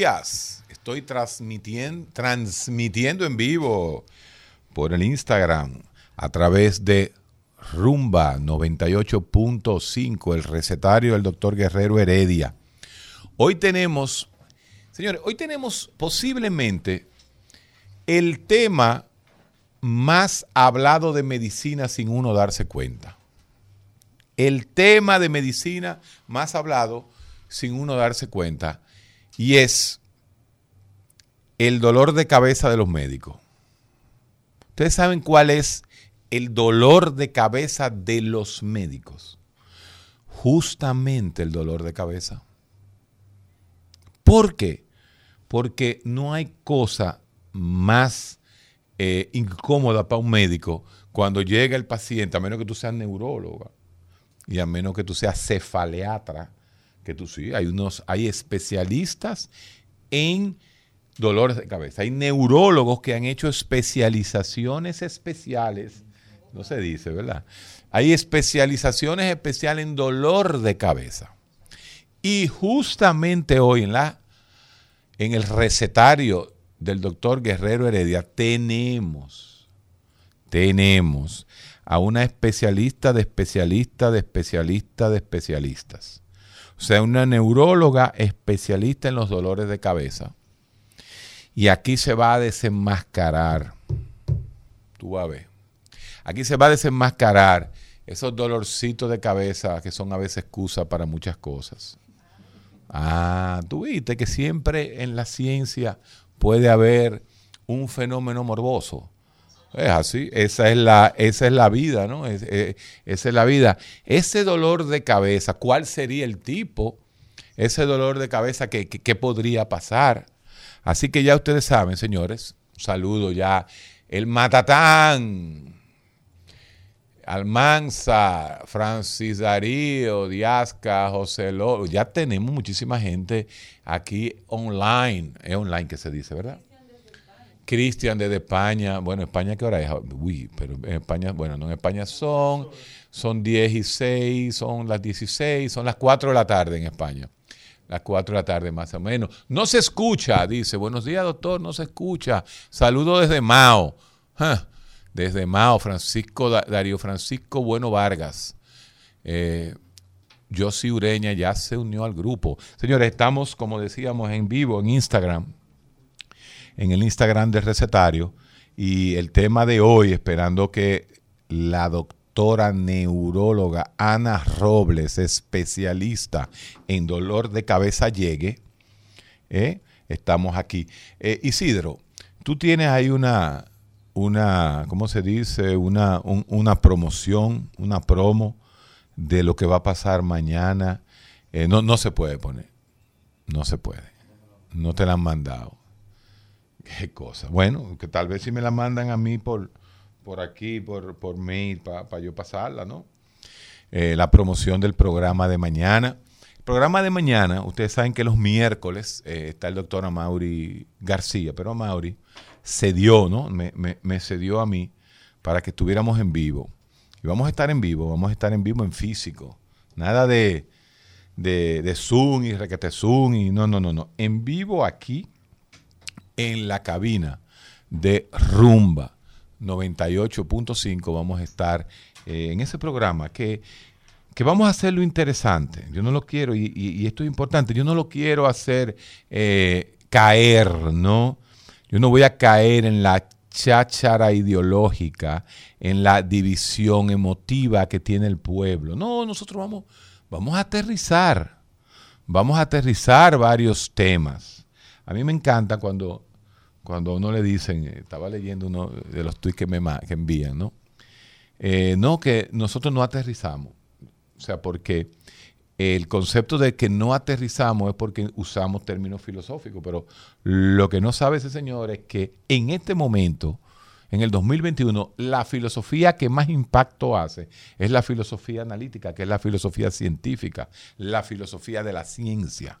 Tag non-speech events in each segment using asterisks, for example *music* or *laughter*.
Estoy transmitiendo, transmitiendo en vivo por el Instagram a través de Rumba 98.5, el recetario del doctor Guerrero Heredia. Hoy tenemos, señores, hoy tenemos posiblemente el tema más hablado de medicina sin uno darse cuenta. El tema de medicina más hablado sin uno darse cuenta. Y es el dolor de cabeza de los médicos. Ustedes saben cuál es el dolor de cabeza de los médicos. Justamente el dolor de cabeza. ¿Por qué? Porque no hay cosa más eh, incómoda para un médico cuando llega el paciente, a menos que tú seas neuróloga y a menos que tú seas cefaleatra, tú sí, hay unos, hay especialistas en dolores de cabeza. Hay neurólogos que han hecho especializaciones especiales no se dice, ¿verdad? Hay especializaciones especiales en dolor de cabeza. Y justamente hoy en, la, en el recetario del doctor Guerrero Heredia tenemos, tenemos a una especialista de especialista de especialista de especialistas. O sea, una neuróloga especialista en los dolores de cabeza. Y aquí se va a desenmascarar. Tú vas a ver Aquí se va a desenmascarar esos dolorcitos de cabeza que son a veces excusa para muchas cosas. Ah, tú viste que siempre en la ciencia puede haber un fenómeno morboso. Es así, esa es la, esa es la vida, ¿no? esa es la vida. Ese dolor de cabeza, ¿cuál sería el tipo? Ese dolor de cabeza, ¿qué, qué podría pasar? Así que ya ustedes saben, señores, saludo ya. El matatán, Almanza, Francis Darío, Diasca, José López, ya tenemos muchísima gente aquí online, es online que se dice, ¿verdad? Cristian desde España, bueno, España qué hora es? Uy, pero en España, bueno, no en España son, son 10 y 6, son las 16, son las 4 de la tarde en España. Las 4 de la tarde más o menos. No se escucha, dice, buenos días doctor, no se escucha. Saludo desde Mao. Desde Mao, Francisco Darío Francisco Bueno Vargas. Eh, Josi Ureña ya se unió al grupo. Señores, estamos, como decíamos, en vivo en Instagram, en el Instagram del recetario. Y el tema de hoy, esperando que la doctora neuróloga Ana Robles, especialista en dolor de cabeza, llegue. ¿eh? Estamos aquí. Eh, Isidro, tú tienes ahí una, una, ¿cómo se dice? Una, una promoción, una promo de lo que va a pasar mañana. Eh, no, no se puede poner. No se puede. No te la han mandado. Qué cosa. Bueno, que tal vez si me la mandan a mí por, por aquí, por, por mail, para yo pasarla, ¿no? Eh, la promoción del programa de mañana. El programa de mañana, ustedes saben que los miércoles eh, está el doctor Amaury García, pero Amaury cedió, ¿no? Me, me, cedió a mí para que estuviéramos en vivo. Y vamos a estar en vivo, vamos a estar en vivo en físico. Nada de, de, de Zoom y requete Zoom y no, no, no, no. En vivo aquí, en la cabina de Rumba 98.5 vamos a estar eh, en ese programa que que vamos a hacerlo interesante. Yo no lo quiero, y esto es importante, yo no lo quiero hacer eh, caer, ¿no? Yo no voy a caer en la cháchara ideológica, en la división emotiva que tiene el pueblo. No, nosotros vamos, vamos a aterrizar, vamos a aterrizar varios temas. A mí me encanta cuando, cuando a uno le dicen, eh, estaba leyendo uno de los tweets que me que envían, ¿no? Eh, no, que nosotros no aterrizamos. O sea, porque el concepto de que no aterrizamos es porque usamos términos filosóficos, pero lo que no sabe ese señor es que en este momento, en el 2021, la filosofía que más impacto hace es la filosofía analítica, que es la filosofía científica, la filosofía de la ciencia.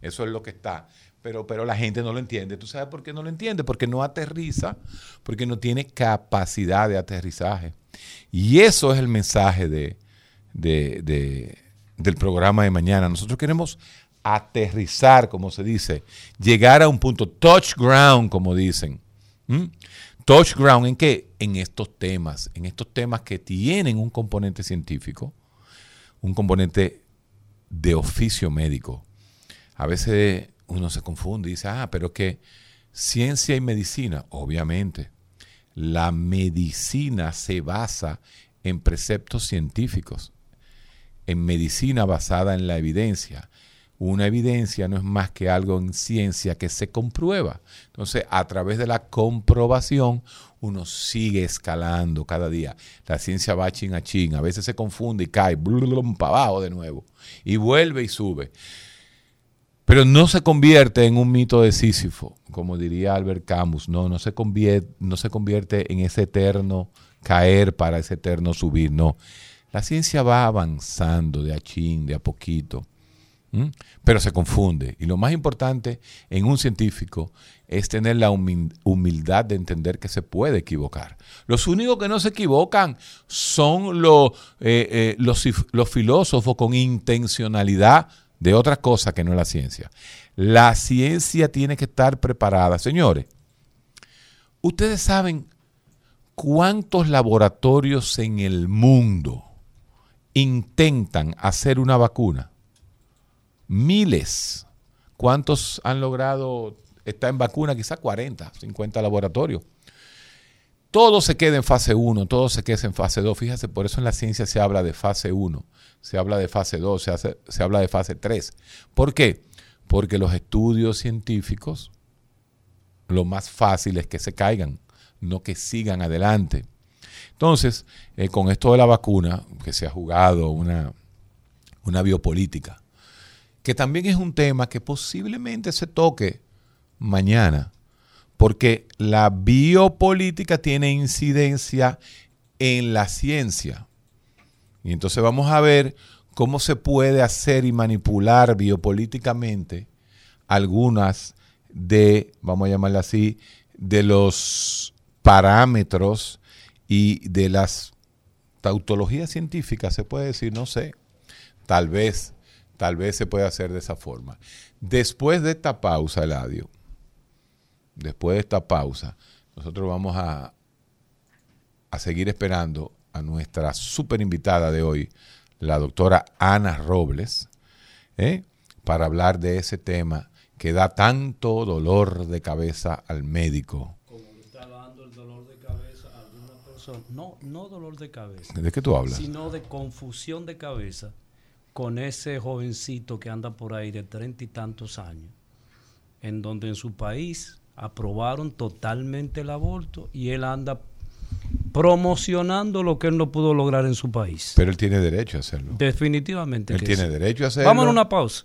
Eso es lo que está. Pero, pero la gente no lo entiende. ¿Tú sabes por qué no lo entiende? Porque no aterriza, porque no tiene capacidad de aterrizaje. Y eso es el mensaje de, de- de- del programa de mañana. Nosotros queremos aterrizar, como se dice, llegar a un punto, touch ground, como dicen. ¿Mm? Touch ground en qué? En estos temas, en estos temas que tienen un componente científico, un componente de oficio médico. A veces uno se confunde y dice, ah, pero que ciencia y medicina, obviamente. La medicina se basa en preceptos científicos, en medicina basada en la evidencia. Una evidencia no es más que algo en ciencia que se comprueba. Entonces, a través de la comprobación, uno sigue escalando cada día. La ciencia va chin a chin, a veces se confunde y cae para abajo de nuevo, y vuelve y sube. Pero no se convierte en un mito de Sísifo, como diría Albert Camus. No, no se convierte, no se convierte en ese eterno caer para ese eterno subir. No. La ciencia va avanzando de a chin, de a poquito. Pero se confunde. Y lo más importante en un científico es tener la humi- humildad de entender que se puede equivocar. Los únicos que no se equivocan son eh, eh, los, los filósofos con intencionalidad de otra cosa que no es la ciencia. La ciencia tiene que estar preparada. Señores, ustedes saben cuántos laboratorios en el mundo intentan hacer una vacuna. Miles. ¿Cuántos han logrado estar en vacuna? Quizá 40, 50 laboratorios. Todo se queda en fase 1, todo se queda en fase 2. Fíjese, por eso en la ciencia se habla de fase 1, se habla de fase 2, se, hace- se habla de fase 3. ¿Por qué? Porque los estudios científicos, lo más fácil es que se caigan, no que sigan adelante. Entonces, eh, con esto de la vacuna, que se ha jugado una, una biopolítica, que también es un tema que posiblemente se toque mañana, porque la biopolítica tiene incidencia en la ciencia. Y entonces vamos a ver cómo se puede hacer y manipular biopolíticamente algunas de, vamos a llamarla así, de los parámetros y de las tautologías científicas, se puede decir, no sé, tal vez, tal vez se puede hacer de esa forma. Después de esta pausa, Eladio, después de esta pausa, nosotros vamos a, a seguir esperando a nuestra super invitada de hoy, la doctora Ana Robles, ¿eh? para hablar de ese tema que da tanto dolor de cabeza al médico. Como le está dando el dolor de cabeza a alguna persona. No, no dolor de cabeza, ¿De qué tú hablas? sino de confusión de cabeza con ese jovencito que anda por ahí de treinta y tantos años, en donde en su país aprobaron totalmente el aborto y él anda promocionando lo que él no pudo lograr en su país. Pero él tiene derecho a hacerlo. Definitivamente. Él que tiene sí. derecho a hacerlo. Vamos a una pausa.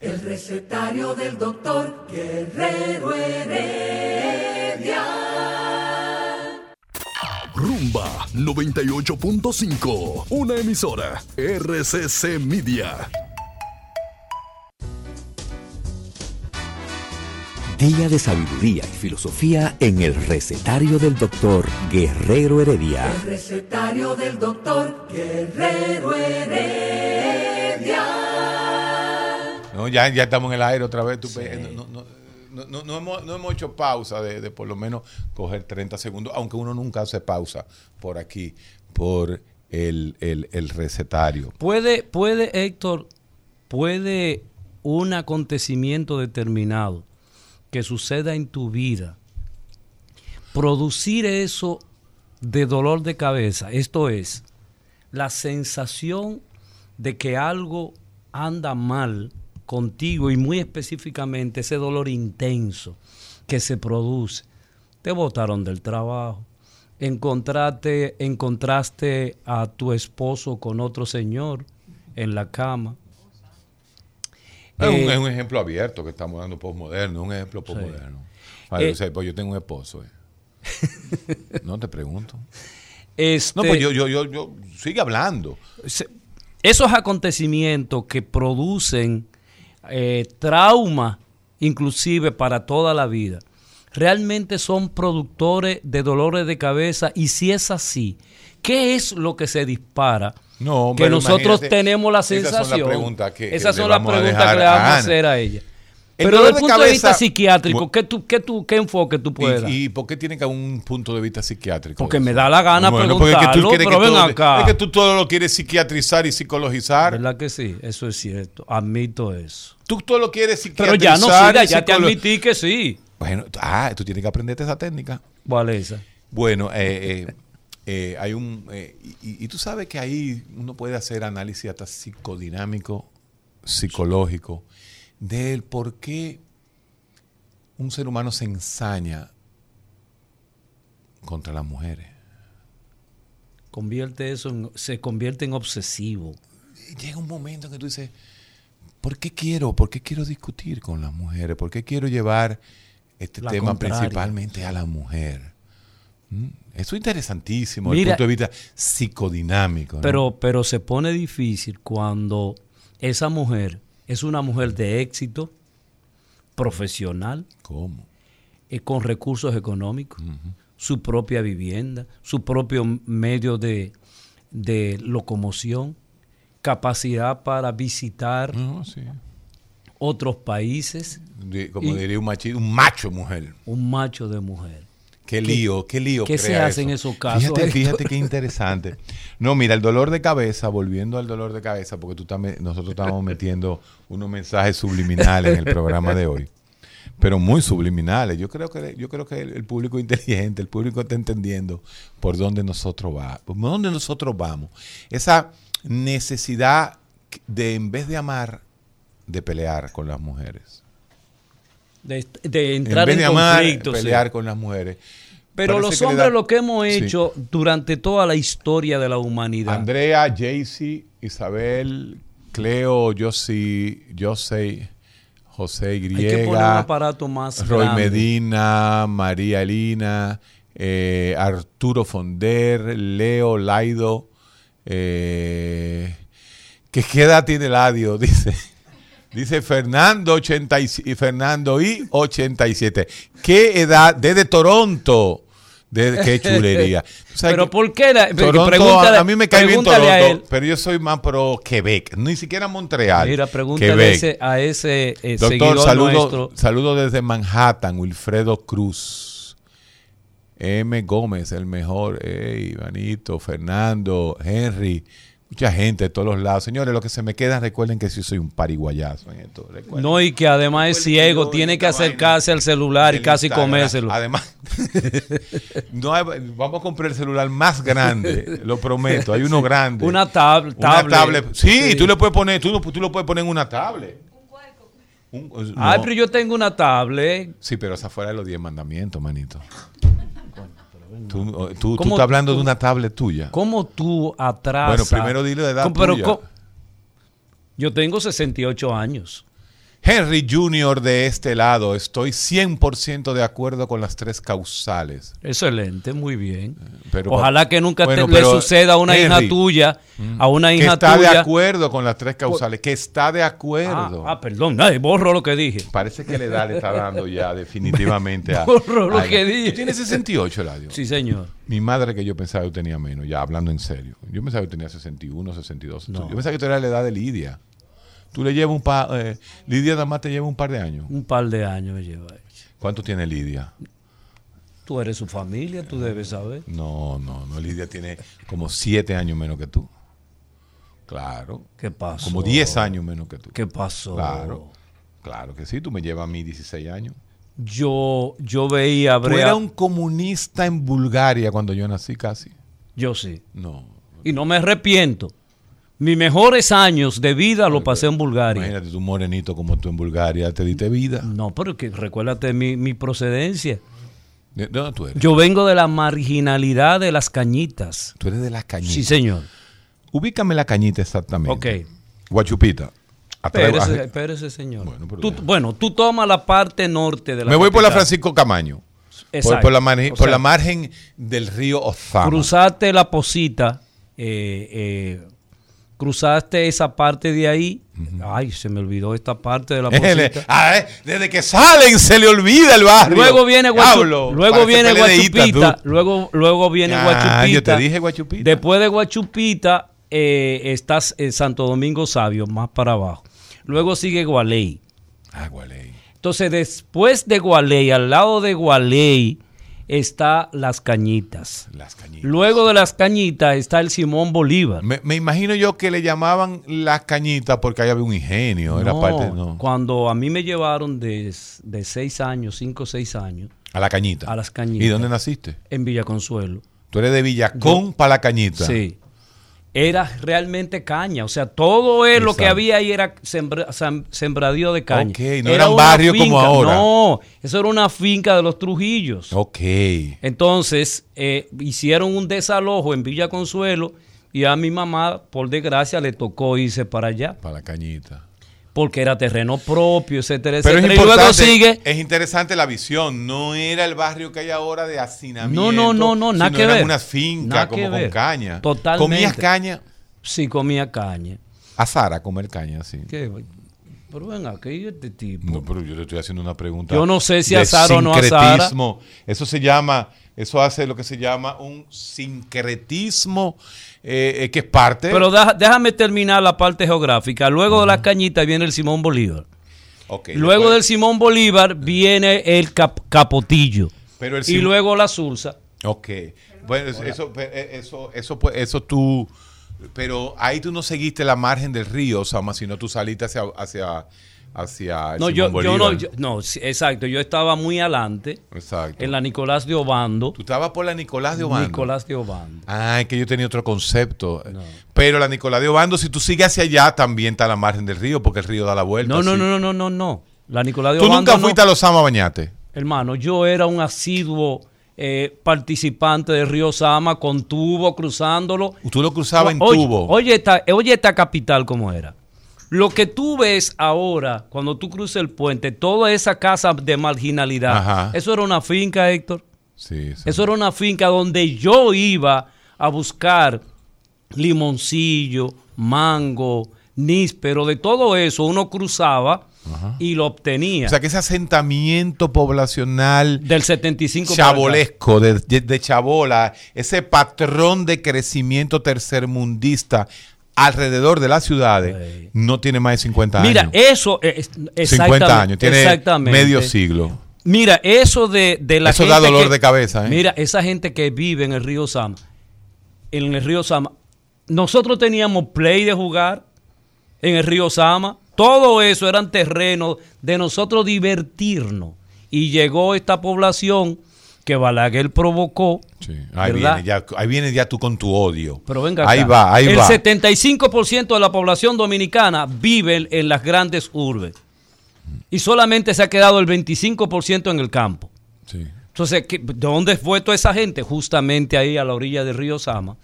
El recetario del doctor Guerrero Heredia. Rumba 98.5, una emisora RCC Media. Día de sabiduría y filosofía en el recetario del doctor Guerrero Heredia. El recetario del doctor Guerrero Heredia. No, ya, ya estamos en el aire otra vez. tú no, no, no, no- no hemos, no hemos hecho pausa de, de por lo menos coger 30 segundos, aunque uno nunca hace pausa por aquí, por el, el- el recetario. Puede, puede, Héctor, puede un acontecimiento determinado que suceda en tu vida producir eso de dolor de cabeza. Esto es la sensación de que algo anda mal contigo y muy específicamente ese dolor intenso que se produce. Te botaron del trabajo, encontraste, encontraste a tu esposo con otro señor en la cama. Es un, Eh, es un ejemplo abierto que estamos dando postmoderno, un ejemplo postmoderno. Vale, Eh, o sea, pues yo tengo un esposo. eh. *laughs* no te pregunto. este, No, pues yo, yo, yo, yo sigue hablando. esos acontecimientos que producen eh, trauma, inclusive para toda la vida, realmente son productores de dolores de cabeza y si es así, ¿qué es lo que se dispara? No, que pero nosotros tenemos la esas son las sensación. preguntas que- esas son las preguntas que le vamos a hacer a ella. El Pero desde el de punto de vista psiquiátrico, ¿qué, tú, qué, tú, ¿qué enfoque tú puedes dar? ¿Y, y por qué tiene que haber un punto de vista psiquiátrico? Porque me da la gana porque es que tú preguntarlo, pero que ven todo- acá. Es que tú todo lo quieres psiquiatrizar y psicologizar. ¿Verdad que sí? Eso es cierto. Admito eso. Tú todo lo quieres Pero psiquiatrizar. ya no, y ya te admití que sí. Bueno, ah, tú tienes que aprenderte esa técnica. ¿Cuál es esa? Bueno, eh, eh, eh, hay un... eh, y, y tú sabes que ahí uno puede hacer análisis hasta psicodinámico, psicológico, del por qué un ser humano se ensaña contra las mujeres. Convierte eso en, se convierte en obsesivo. llega un momento en que tú dices, ¿por qué quiero? ¿Por qué quiero discutir con las mujeres? ¿Por qué quiero llevar este La tema contraria. principalmente a la mujer? ¿Mm? Eso es interesantísimo desde el punto de vista psicodinámico. ¿no? Pero, pero se pone difícil cuando esa mujer es una mujer de éxito, profesional, ¿Cómo? eh, con recursos económicos, su propia vivienda, su propio medio de, de locomoción, capacidad para visitar No, sí. otros países, como Y- diría un machi- un macho mujer. un macho de mujer. Qué lío, qué lío. qué se hace en eso. esos casos, Fíjate, *laughs* Héctor? fíjate qué interesante. No, mira, el dolor de cabeza, volviendo al dolor de cabeza, porque tú me- nosotros estamos metiendo unos mensajes subliminales en el programa de hoy, pero muy subliminales. Yo creo que yo creo que el, el público inteligente, el público está entendiendo por dónde nosotros va, por dónde nosotros vamos. Esa necesidad de en vez de amar, de pelear con las mujeres. De, de En entrar vez en, de amar, conflicto. sí. pelear con las mujeres. Pero Parece los hombres da- lo que hemos Sí. hecho durante toda la historia de la humanidad. Andrea, Jaycee, Isabel, Cleo, Josie, José, José Hay que poner un Griega, aparato más Roy grande. Medina, María Elina, eh, Arturo Fonder, Leo Laido. Eh, ¿qué, qué edad tiene Ladio? *laughs* Dice. Dice Fernando 87 y Fernando y 87. ¿Qué edad? Desde Toronto. De, qué *laughs* chulería. Pero que- ¿por qué? La, Toronto, a mí me cae bien Toronto, pero yo soy más pro Quebec, ni siquiera Montreal. Mira, pregúntale a ese, a ese eh, Doctor, seguidor saludo, nuestro. saludo desde Manhattan, Wilfredo Cruz. M. Gómez, el mejor. Ey, Ivanito, Fernando, Henry. Mucha gente de todos los lados. Señores, lo que se me queda, recuerden que sí soy un pariguayazo en esto. recuerden. No, y que además es ciego, yo tiene en que acercarse al celular y casi Instagram. comérselo. Además, *laughs* no hay- vamos a comprar el celular más grande, lo prometo. Hay uno grande. Una tab- Una tablet. tablet. Sí, Sí. tú le puedes poner, tú, lo- tú lo puedes poner en una tablet. Un- Ay, no. pero yo tengo una tablet. Sí, pero esa fuera de los 10 mandamientos, manito. Tú, tú, tú ¿Cómo estás hablando tú- de una tablet tuya. ¿Cómo tú atrasas? Bueno, primero dile de edad ¿Cómo- pero tuya. Yo tengo 68 años. Henry Jr. de este lado, estoy 100% de acuerdo con las tres causales. Excelente, muy bien. Pero- Ojalá que nunca Bueno, te- le suceda a una hija tuya, a una Que hija está de tuya. acuerdo con las tres causales, que está de Ah, acuerdo. ah, perdón, borro lo que dije. Parece que la edad le está dando ya *laughs* definitivamente a... Borro lo a- que dije. Tú tienes 68, Eladio. Sí, señor. Mi madre que yo pensaba que tenía menos, ya hablando en serio. Yo pensaba que tenía 61, 62. No. Yo pensaba que tú eras la edad de Lidia. Tú le llevas un par... eh, Lidia nada más te lleva un par de años. Un par de años me lleva. ¿Cuánto tiene Lidia? Tú eres su familia, tú debes saber. No, no, no. Lidia tiene como siete años menos que tú. Claro. ¿Qué pasó? Como 10 años menos que tú. ¿Qué pasó? Claro. Claro que sí, tú me llevas a mí 16 años. Yo, yo veía a Tú eras un comunista en Bulgaria cuando yo nací casi. Yo sí. No. Y no me arrepiento. Mis mejores años de vida los pasé en Bulgaria. Imagínate tú morenito como tú en Bulgaria, te diste vida. No, pero que recuérdate mi, mi procedencia. ¿De de dónde tú eres? Yo vengo de la marginalidad de las cañitas. Tú eres de las cañitas. Sí, señor. Ubícame la cañita exactamente. Ok. Guachupita. Espérese, espérese, señor. Bueno, pero tú, ya. bueno, tú tomas la parte norte de la Me voy por la. Francisco Camaño. Por, Exacto. por la, margen, O por sea, la margen del río Ozama. Cruzaste la posita, eh, eh, cruzaste esa parte de ahí. Ay, se me olvidó esta parte de la *laughs* posita. Desde que salen se le olvida el barrio. Luego viene, Guachu- luego viene Guachupita, luego viene Ah, Guachupita. yo te dije Guachupita. Después de Guachupita eh, estás en Santo Domingo Sabio, más para abajo. Luego sigue Gualey. Ah, Gualey. Entonces, después de Gualey, al lado de Gualey, está Las Cañitas. Las cañitas. Luego de Las Cañitas está el Simón Bolívar. Me, me imagino yo que le llamaban las cañitas porque ahí había un ingenio. Era No, parte, no. Cuando a mí me llevaron de, de seis años, cinco o seis años, A la cañita. a Las Cañitas. ¿Y dónde naciste? en Villa Consuelo. Tú eres de Villacón para la cañita. Sí. Era realmente caña. O sea, todo es lo que había ahí era sembra- sem- sembradío de caña. Ok, no Era eran una barrios como ahora. No, eso era una finca de los Trujillos. Ok. Entonces, eh, hicieron un desalojo en Villa Consuelo y a mi mamá, por desgracia, le tocó irse para allá. Para la cañita. Porque era terreno propio, etcétera, Pero es etcétera. Y luego sigue. es interesante la visión. No era el barrio que hay ahora de hacinamiento. No, no, no, no, nada que eran ver. unas fincas Nada como con caña. Totalmente. ¿Comías caña? Sí, comía caña. A Sara comer caña, sí. ¿Qué? Pero venga, ¿qué es este tipo? No, pero yo le estoy haciendo una pregunta. Yo no sé si a Sara o no a sincretismo. Eso se llama, eso hace lo que se llama un sincretismo, eh, eh, que es parte. Pero deja- déjame terminar la parte geográfica. Luego de las cañitas viene el Simón Bolívar. Ok, Luego después- del Simón Bolívar viene el cap- Capotillo. Pero el y luego la Sursa. Ok. Bueno, eso, eso, eh, eso, eso, pues, eso tú. Pero ahí tú no seguiste la margen del río, Sama, sino tú saliste hacia, hacia, hacia el No, Simón yo, yo no, yo- no, sí, exacto. Yo estaba muy adelante Exacto. en la Nicolás de Obando. Tú estabas por la Nicolás de Obando. Nicolás de Obando. Ah, es que yo tenía otro concepto. Pero la Nicolás de Obando, si tú sigues hacia allá, también está la margen del río, porque el río da la vuelta. No, no, no, no, no, no, no. La Nicolás de Tú Obando. nunca no. fuiste a los Sama a bañarte. Hermano, yo era un asiduo eh, participante del Río Sama con tubo cruzándolo. Tú lo cruzabas en oye, tubo. Oye esta, oye esta capital como era. Lo que tú ves ahora, cuando tú cruzas el puente, toda esa casa de marginalidad, Ajá. eso era una finca, Héctor. Sí, sí. Eso era una finca donde yo iba a buscar limoncillo, mango, níspero, de todo eso uno cruzaba y lo obtenía. O sea que ese asentamiento poblacional del 75 para acá. chabolesco, de, de- de chabola, ese patrón de crecimiento tercermundista alrededor de las ciudades, no tiene más de 50 Mira, años. eso es 50 exactamente- años, tiene exactamente. medio siglo. Mira, eso de, de la Eso gente da dolor que- de cabeza, ¿eh? Mira, esa gente que vive en el río Sama, en el río Sama, nosotros teníamos play de jugar en el río Sama, todo eso eran terrenos de nosotros divertirnos. Y llegó esta población que Balaguer provocó. Sí, Ahí, viene ya, ahí viene ya tú con tu odio. Pero venga ahí va, ahí el va. 75% de la población dominicana vive en las grandes urbes. Y solamente se ha quedado el 25% en el campo. Sí. Entonces, ¿qué- ¿de dónde fue toda esa gente? Justamente ahí a la orilla del río Sama.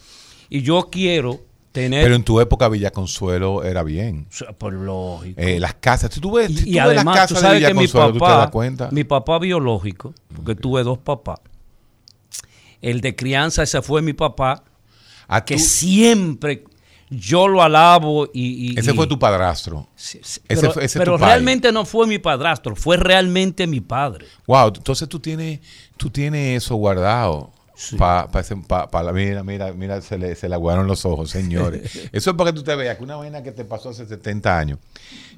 Y yo quiero tener... Pero en tu época Villa Consuelo era bien. Por lógico. Eh, las casas, si tú ves, si y, tú y ves además, las tú casas de sabes Villa que mi Consuelo, tú te das papá, cuenta. mi papá biológico, porque tuve dos papás, el de crianza, ese fue mi papá, A que tú- siempre yo lo alabo y... y- ese fue tu padrastro. Sí, sí, ese pero fue- ese pero tu padre. realmente no fue mi padrastro, fue realmente mi padre. Wow, entonces tú tienes, tú tienes eso guardado. Pa, pa ese- pa- pa la- mira, mira, mira, se le, se le aguaron los ojos, señores. *laughs* Eso es para que tú te veas que una vaina que te pasó hace 70 años.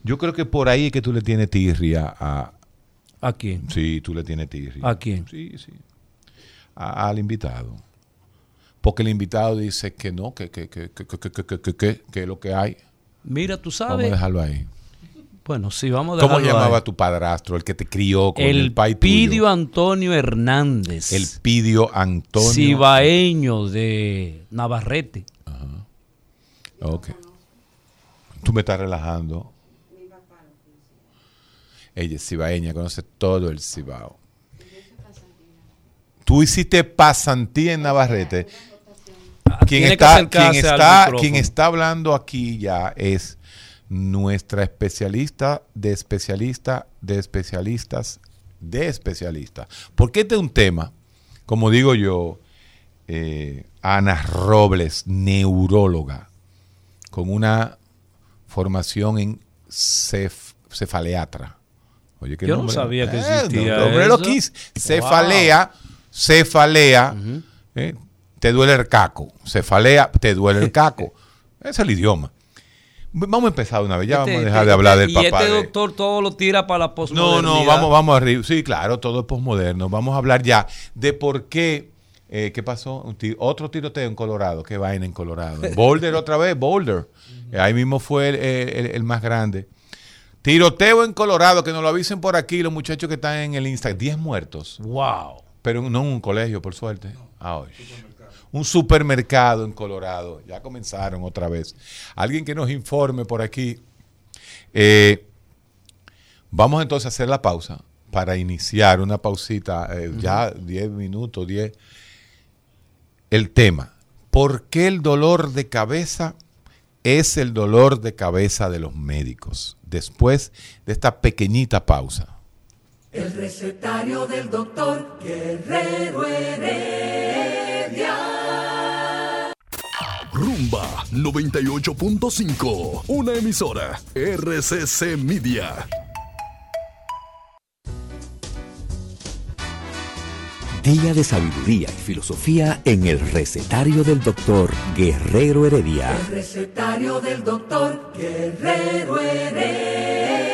Yo creo que por ahí es que tú le tienes tirria a. ¿A quién? Sí, tú le tienes tirria. ¿A quién? Sí, sí. a- al invitado. Porque el invitado dice que no, que, que, que, que, que, que, que, que, que- que es lo que hay. Mira, tú Vamos a sabes. dejarlo ahí. Bueno, sí, vamos a ¿Cómo llamaba tu padrastro, el que te crió con el, El pai tuyo? Pidio Antonio Hernández. El Pidio Antonio. cibaeño de Navarrete. Ok. Tú me estás relajando. Ella es cibaeña, conoce todo el cibao. Tú hiciste pasantía en Navarrete. Quien está, quien, está, micrófono. quien está hablando aquí ya es nuestra especialista de especialista de especialistas de especialistas. Porque este es un tema, como digo yo, eh, Ana Robles, neuróloga, con una formación en cef- cefaleatra. Oye, ¿qué Yo no nombre? sabía que Eh, existía no, hombre, lo eso. quise. Cefalea, cefalea, eh, te duele el caco. Cefalea, te duele el caco. Ese *laughs* es el idioma. Vamos a empezar una vez, ya Este- vamos a dejar este- de hablar del y papá. este de- doctor todo lo tira para la no, posmodernidad. no, vamos, vamos arriba. Sí, claro, todo es posmoderno. Vamos a hablar ya de por qué. eh, ¿Qué pasó? Un otro tiroteo en Colorado. ¿Qué vaina en Colorado? Boulder otra vez, Boulder. Ahí mismo fue el, el- el- el más grande. Tiroteo en Colorado, que nos lo avisen por aquí los muchachos que están en el Instagram. 10 muertos. Wow. Pero no en un colegio, por suerte. Ah, oye. Un supermercado en Colorado. Ya comenzaron otra vez. Alguien que nos informe por aquí. Eh, vamos entonces a hacer la pausa para iniciar una pausita, eh, ya 10 minutos, 10. El tema. ¿Por qué el dolor de cabeza es el dolor de cabeza de los médicos? Después de esta pequeñita pausa. El recetario del doctor Guerrero Heredia. Rumba 98.5. Una emisora. RCC Media. Día de sabiduría y filosofía en el recetario del doctor Guerrero Heredia. El recetario del doctor Guerrero Heredia.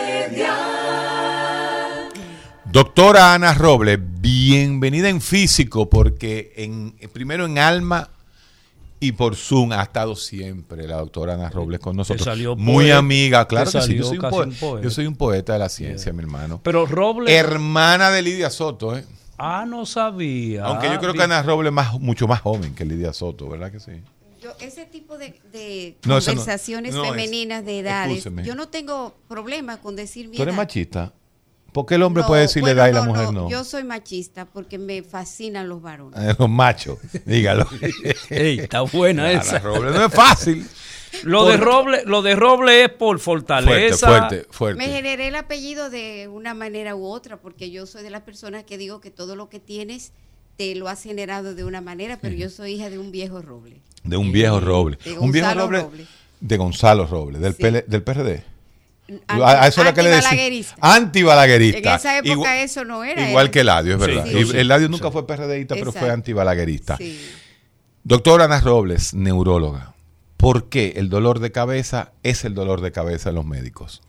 Doctora Ana Robles, bienvenida en físico, porque en, primero en alma y por Zoom ha estado siempre la doctora Ana Robles con nosotros. salió Muy poeta, amiga, claro que sí. Yo salió soy, un poeta. yo soy un poeta de la ciencia, mi hermano. Pero Robles. Hermana de Lidia Soto, ¿eh? ah, no sabía. Aunque yo creo que Ana Robles es más, mucho más joven que Lidia Soto, ¿verdad que sí? Yo, ese tipo de, de No, eso no- conversaciones es. femeninas de edades, Excúseme. yo no tengo problema con decir mi ¿Tú eres edad. machista? ¿Por qué el hombre No, puede decirle bueno, edad y la no, mujer no? Yo soy machista porque me fascinan los varones. Eh, Los machos, dígalo. *laughs* Ey, está buena esa. Robles no es fácil. Lo de Robles, lo de Robles es por Fuerte, fortaleza. fuerte, fuerte. Me generé el apellido de una manera u otra porque yo soy de las personas que digo que todo lo que tienes te lo has generado de una manera, pero yo soy hija de un viejo roble. De un viejo roble. De un viejo roble. De Gonzalo Robles, del, Sí. PL del PRD. Anti- a, eso es lo que le decía. antibalaguerista. Antibalaguerista. En esa época Igual, eso no era. igual que Eladio, es verdad. sí, sí. Eladio nunca fue PRDista, pero fue antibalaguerista. Sí. Doctora Ana Robles, neuróloga. ¿Por qué el dolor de cabeza es el dolor de cabeza de los médicos?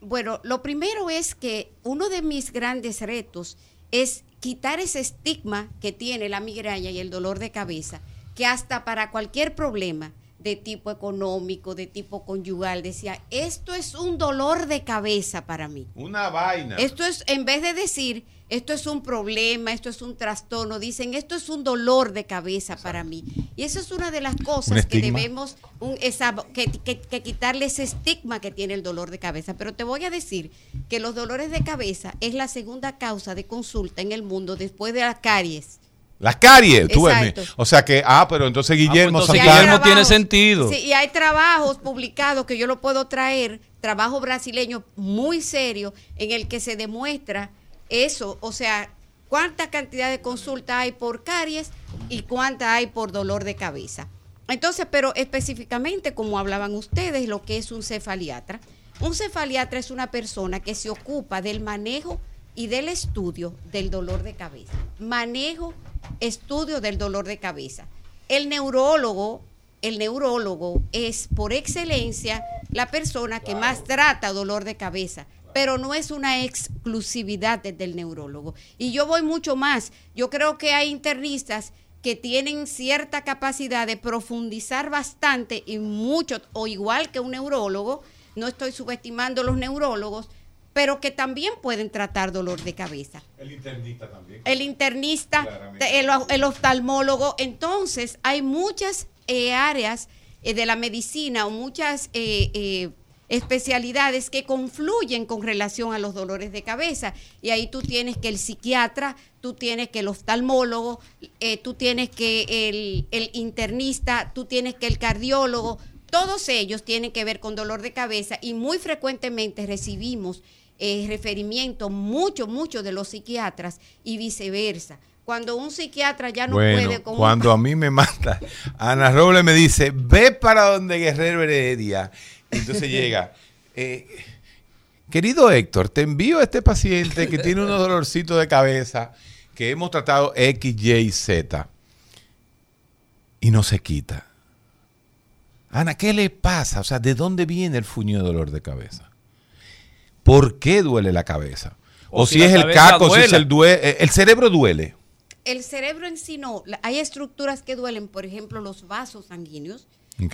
Bueno, lo primero es que uno de mis grandes retos es quitar ese estigma que tiene la migraña y el dolor de cabeza, que hasta para cualquier problema de tipo económico, de tipo conyugal, decía, esto es un dolor de cabeza para mí. Una vaina. Esto es, en vez de decir, esto es un problema, esto es un trastorno, dicen, esto es un dolor de cabeza para mí. Y eso es una de las Un cosas que debemos un- esa- que, que- que quitarle ese estigma que tiene el dolor de cabeza. Pero te voy a decir que los dolores de cabeza es la segunda causa de consulta en el mundo después de las caries. Las caries. Tú ves, o sea que, ah, pero entonces Guillermo Ah, pues entonces Santana- Guillermo tiene sentido. Sí, y hay trabajos publicados que yo lo puedo traer, trabajo brasileño muy serio, en el que se demuestra eso, o sea, cuánta cantidad de consulta hay por caries y cuánta hay por dolor de cabeza. Entonces, pero específicamente, como hablaban ustedes, lo que es un cefaliatra. Un cefaliatra es una persona que se ocupa del manejo y del estudio del dolor de cabeza. Manejo, estudio del dolor de cabeza. El neurólogo, el neurólogo es por excelencia la persona que más trata dolor de cabeza. pero no es una exclusividad de- del neurólogo. Y yo voy mucho más. Yo creo que hay internistas que tienen cierta capacidad de profundizar bastante y mucho, o igual que un neurólogo, no estoy subestimando los neurólogos, pero que también pueden tratar dolor de cabeza El internista también. el internista, el, el oftalmólogo. Entonces, hay muchas eh, áreas eh, de la medicina o muchas eh, especialidades que confluyen con relación a los dolores de cabeza. Y ahí tú tienes que el psiquiatra, tú tienes que el oftalmólogo, tú tienes que el, el internista, tú tienes que el cardiólogo. Todos ellos tienen que ver con dolor de cabeza y muy frecuentemente recibimos eh, referimiento mucho, mucho de los psiquiatras y viceversa. Cuando un psiquiatra ya no bueno, puede con un- cuando a mí me mata, Ana Robles me dice, ve para donde Guerrero Heredia. Y entonces llega, eh, querido Héctor, te envío a este paciente que tiene unos dolorcitos de cabeza que hemos tratado X, Y y Z y no se quita. Ana, ¿qué le pasa? O sea, ¿de dónde viene el fuño de dolor de cabeza? ¿Por qué duele la cabeza? O, O si, es el caco, si es el eh, el cerebro duele. el cerebro en sí no. Hay estructuras que duelen, por ejemplo, los vasos sanguíneos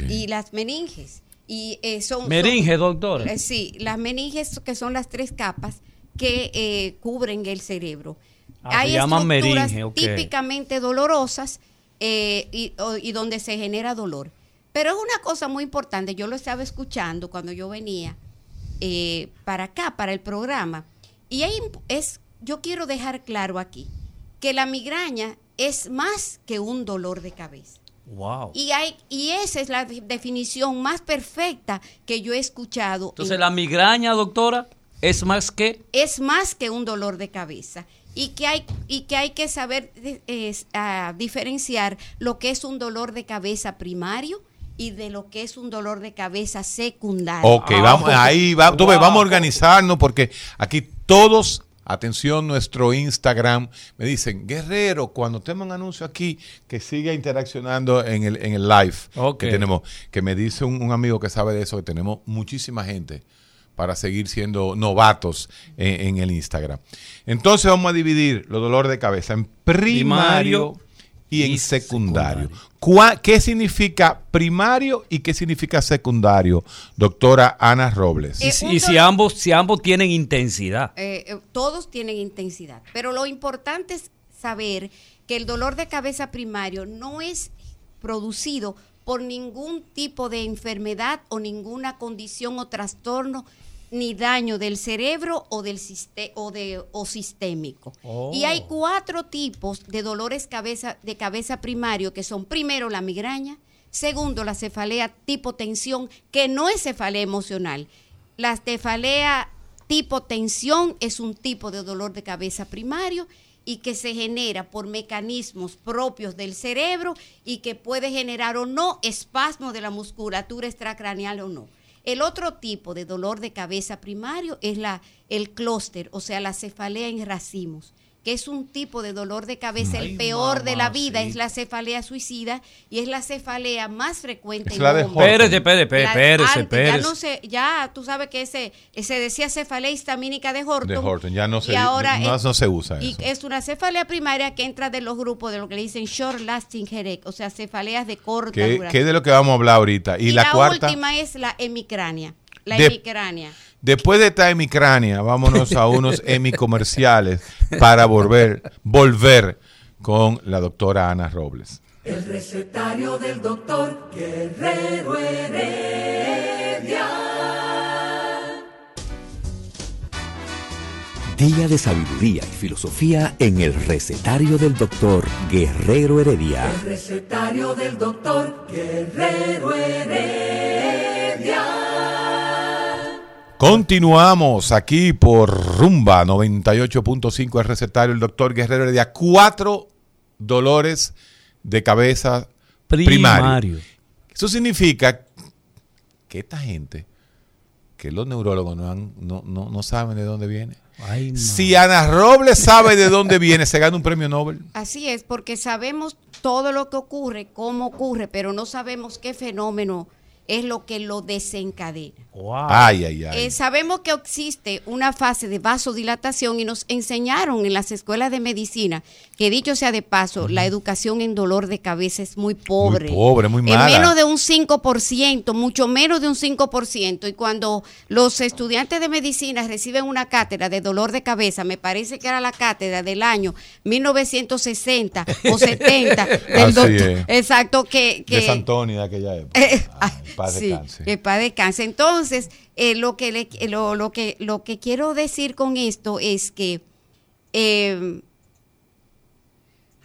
y las meninges. Y eh, son, Meninge, son- doctora. Eh, sí, las meninges que son las tres capas que eh, cubren el cerebro. Ah, Hay se llaman estructuras meninge, ok. típicamente dolorosas eh, y, o- y donde se genera dolor. Pero es una cosa muy importante, yo lo estaba escuchando cuando yo venía eh, para acá, para el programa. Y imp- es, yo quiero dejar claro aquí que la migraña es más que un dolor de cabeza. Wow. Y, hay, y esa es la de- definición más perfecta que yo he escuchado. Entonces en- la migraña, doctora, es más que es más que un dolor de cabeza y que hay y que hay que saber de- es, ah, diferenciar lo que es un dolor de cabeza primario y de lo que es un dolor de cabeza secundario. Ok, Ah, vamos, ahí va, tú ves, Wow. vamos a organizarnos porque aquí todos, atención, nuestro Instagram, me dicen, Guerrero, cuando tenga un anuncio aquí, que siga interaccionando en el, en el live Ok. que tenemos, que me dice un, un amigo que sabe de eso, que tenemos muchísima gente para seguir siendo novatos en, en el Instagram. Entonces vamos a dividir los dolores de cabeza en primario, Y en secundario. secundario. ¿Cuá- ¿Qué significa primario y qué significa secundario, doctora Ana Robles? y, Eh, y si ambos si ambos tienen intensidad. Eh, eh, todos tienen intensidad, pero lo importante es saber que el dolor de cabeza primario no es producido por ningún tipo de enfermedad o ninguna condición o trastorno ni daño del cerebro o del o de o sistémico. Oh. Y hay cuatro tipos de dolores cabeza de cabeza primario que son primero la migraña, segundo la cefalea tipo tensión que no es cefalea emocional. La cefalea tipo tensión es un tipo de dolor de cabeza primario y que se genera por mecanismos propios del cerebro y que puede generar o no espasmo de la musculatura extracraneal o no. El otro tipo de dolor de cabeza primario es la, el clúster, o sea, la cefalea en racimos, que es un tipo de dolor de cabeza, Ay, el peor de la vida, es la cefalea suicida y es la cefalea más frecuente Es en la de. Espérese, espérese, espérese, La- espérese, antes, Ya no sé, ya tú sabes que ese, se decía cefalea histamínica de Horton. de Horton, ya no se, y ahora no, es, no se usa y eso. es una cefalea primaria que entra de los grupos de lo que le dicen short lasting headache, o sea, cefaleas de corta ¿Qué, duración. qué de lo que vamos a hablar ahorita? Y, Y, la, la, cuarta, última es la hemicrania. La De- hemicrania. después de esta hemicrania, vámonos a unos *laughs* hemicomerciales para volver, volver con la doctora Ana Robles. El recetario del doctor Guerrero Heredia. Día de sabiduría y filosofía en el recetario del doctor Guerrero Heredia. El recetario del doctor Guerrero Heredia. Continuamos aquí por Rumba 98.5, el recetario del doctor Guerrero Heredia. Cuatro dolores de cabeza primario. Primario. Eso significa que esta gente, que los neurólogos no, han- no, no, no saben de dónde viene. Ay. Si Ana Robles sabe de dónde viene, se gana un premio Nobel. Así es, porque sabemos todo lo que ocurre, cómo ocurre, pero no sabemos qué fenómeno es lo que lo desencadena. Wow. Ay, ay, ay. Eh, sabemos que existe una fase de vasodilatación y nos enseñaron en las escuelas de medicina que dicho sea de paso, la educación en dolor de cabeza es muy pobre. pobre, muy En mala. menos de un 5%, mucho menos de un 5%. Y cuando los estudiantes de medicina reciben una cátedra de dolor de cabeza, me parece que era la cátedra del año 1960 o 70 *laughs* del Así doctor. es. Exacto, que, que de Santoni de aquella época. eh, Ay, paz sí, descanse. que paz descanse. Entonces, eh, lo, que le- lo, lo que, lo que quiero decir con esto es que eh,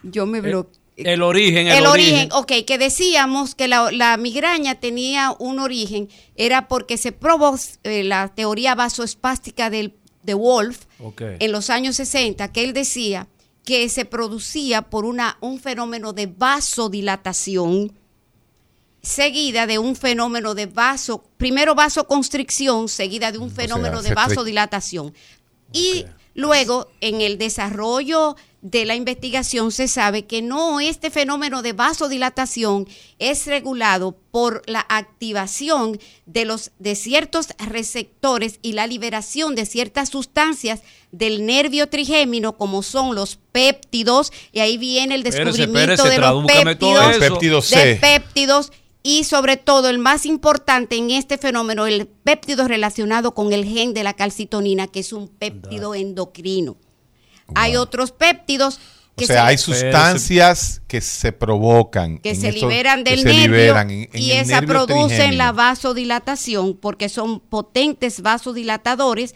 yo me bloqueé. El origen, el, El origen. origen, ok, que decíamos que la, la migraña tenía un origen, era porque se probó eh, la teoría vasoespástica del, de Wolf en los años 60, que él decía que se producía por una, un fenómeno de vasodilatación seguida de un fenómeno de vaso, primero vasoconstricción, seguida de un fenómeno se de estre- vasodilatación. Y luego, en el desarrollo de la investigación, se sabe que no, este fenómeno de vasodilatación es regulado por la activación de, los, de ciertos receptores y la liberación de ciertas sustancias del nervio trigémino, como son los péptidos, y ahí viene el descubrimiento espérese, de los tradúcame todo péptidos, eso. Péptido C. de péptidos y sobre todo el más importante en este fenómeno, el péptido relacionado con el gen de la calcitonina, que es un péptido endocrino. Hay otros péptidos O que, sea, hay sustancias que se provocan. que se estos- liberan del nervio liberan en- en y el esa nervio producen la vasodilatación porque son potentes vasodilatadores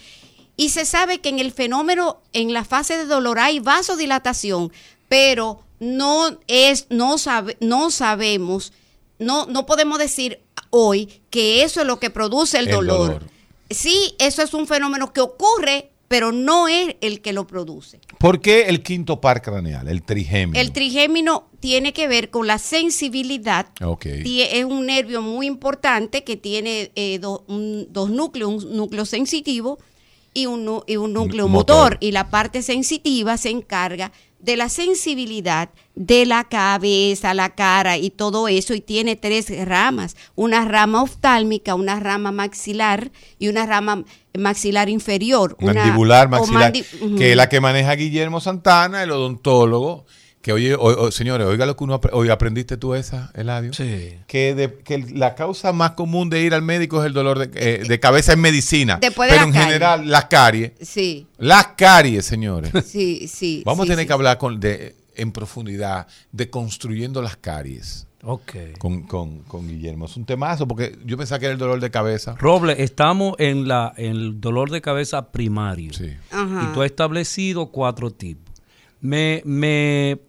y se sabe que en el fenómeno en la fase de dolor hay vasodilatación, pero no es no sabe, no sabemos no no podemos decir hoy que eso es lo que produce el, El dolor. dolor. Sí, eso es un fenómeno que ocurre, pero no es el que lo produce. ¿Por qué el quinto par craneal, el trigémino? El trigémino tiene que ver con la sensibilidad. Ok. Tie- Es un nervio muy importante que tiene eh, do- un- dos núcleos, un núcleo sensitivo y un, nu- y un núcleo motor. motor. Y la parte sensitiva se encarga de la sensibilidad de la cabeza, la cara y todo eso. Y tiene tres ramas. Una rama oftálmica, una rama maxilar y una rama maxilar inferior. Mandibular, maxilar, mandi- que es la que maneja Guillermo Santana, el odontólogo. Que oye, o- o- señores, oiga lo que uno hoy aprendiste tú esa, Eladio. Sí. Que, de- que la causa más común de ir al médico es el dolor de, eh, de cabeza en medicina. Después de pero en general, las caries. Sí, Las caries, señores. *laughs* sí, sí. Vamos sí, a tener sí. que hablar con, de, en profundidad de construyendo las caries Ok. con, con, con Guillermo. Es un temazo porque yo pensaba que era el dolor de cabeza. Roble, estamos en, la, en el dolor de cabeza primario. Sí. Ajá. Y tú has establecido cuatro tipos. Me, me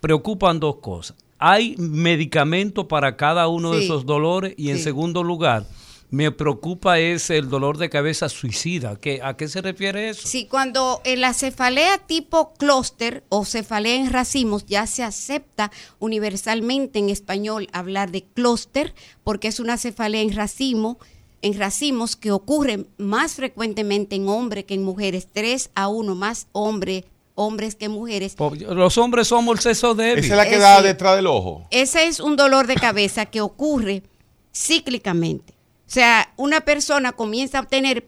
preocupan dos cosas. Hay medicamento para cada uno de esos dolores y en segundo lugar, me preocupa es el dolor de cabeza suicida. ¿Qué, ¿A qué se refiere eso? Sí, cuando en la cefalea tipo clúster o cefalea en racimos ya se acepta universalmente en español hablar de clúster porque es una cefalea en racimo, en racimos que ocurre más frecuentemente en hombres que en mujeres, 3 a 1 más hombre, hombres que mujeres. Los hombres somos el sexo débil. Esa es la que Eh, da detrás del ojo. Ese es un dolor de cabeza que ocurre cíclicamente. O sea, una persona comienza a tener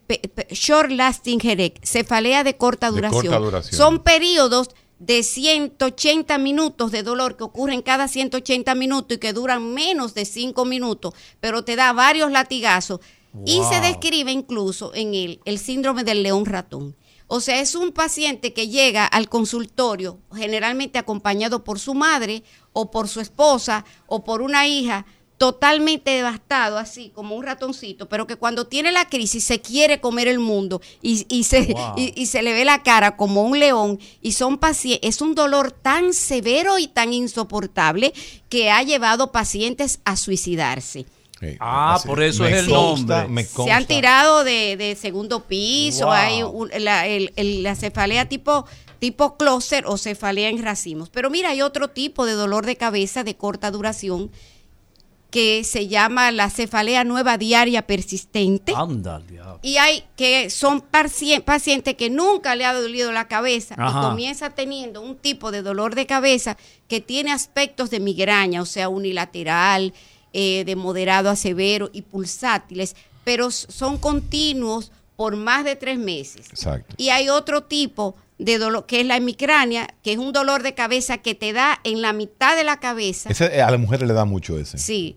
short lasting headache, cefalea de corta De duración. corta duración. Son periodos de 180 minutos de dolor que ocurren cada 180 minutos y que duran menos de 5 minutos, pero te da varios latigazos. Y se describe incluso en él el síndrome del león ratón. O sea, es un paciente que llega al consultorio generalmente acompañado por su madre o por su esposa o por una hija totalmente devastado, así como un ratoncito, pero que cuando tiene la crisis se quiere comer el mundo y, y se, Wow. y, y se le ve la cara como un león y son pacientes, es un dolor tan severo y tan insoportable que ha llevado pacientes a suicidarse. Sí, Ah, así- por eso me es el consta, nombre. me Se han tirado de, de segundo piso, Wow. hay un- la, el- el- la cefalea tipo, tipo clúster o cefalea en racimos. Pero mira, hay otro tipo de dolor de cabeza de corta duración que se llama la cefalea nueva diaria persistente. Anda, diablo. Y hay que son paci- pacientes que nunca le ha dolido la cabeza Ajá. y comienza teniendo un tipo de dolor de cabeza que tiene aspectos de migraña, o sea, unilateral, eh, de moderado a severo y pulsátiles, pero son continuos por más de tres meses. Exacto. Y hay otro tipo de dolor, que es la hemicrania, que es un dolor de cabeza que te da en la mitad de la cabeza. Ese, eh, a las mujeres le da mucho ese. Sí.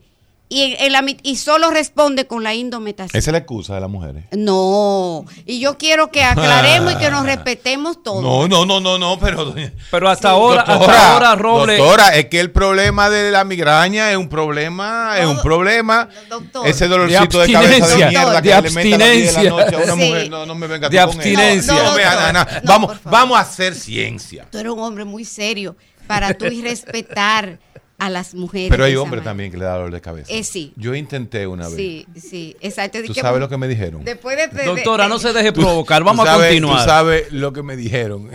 Y, en- la y solo responde con la indometación. Esa es la excusa de las mujeres. No, y yo quiero que aclaremos y que nos *laughs* respetemos todos. No, no, no, no, no, pero Pero hasta ahora, hasta Doctora, ahora, Roble. doctora, es que el problema de la migraña es un problema, es un problema. doctor. Ese dolorcito de, De cabeza de abstinencia, mierda que de le mete a las 10 de la noche a una Sí. mujer. No, no me venga De con abstinencia. No, no, No, vea, doctor. Ana, No, vamos, vamos a hacer ciencia. Tú eres un hombre muy serio para tú y respetar a las mujeres. Pero hay hombres también que le da dolor de cabeza. Eh, sí. Yo intenté una vez. Sí, sí, exacto. ¿Tú sabes lo que me dijeron? Después de, de- Doctora, de- no se deje provocar. Vamos Tú a sabes- continuar. Tú sabes lo que me dijeron.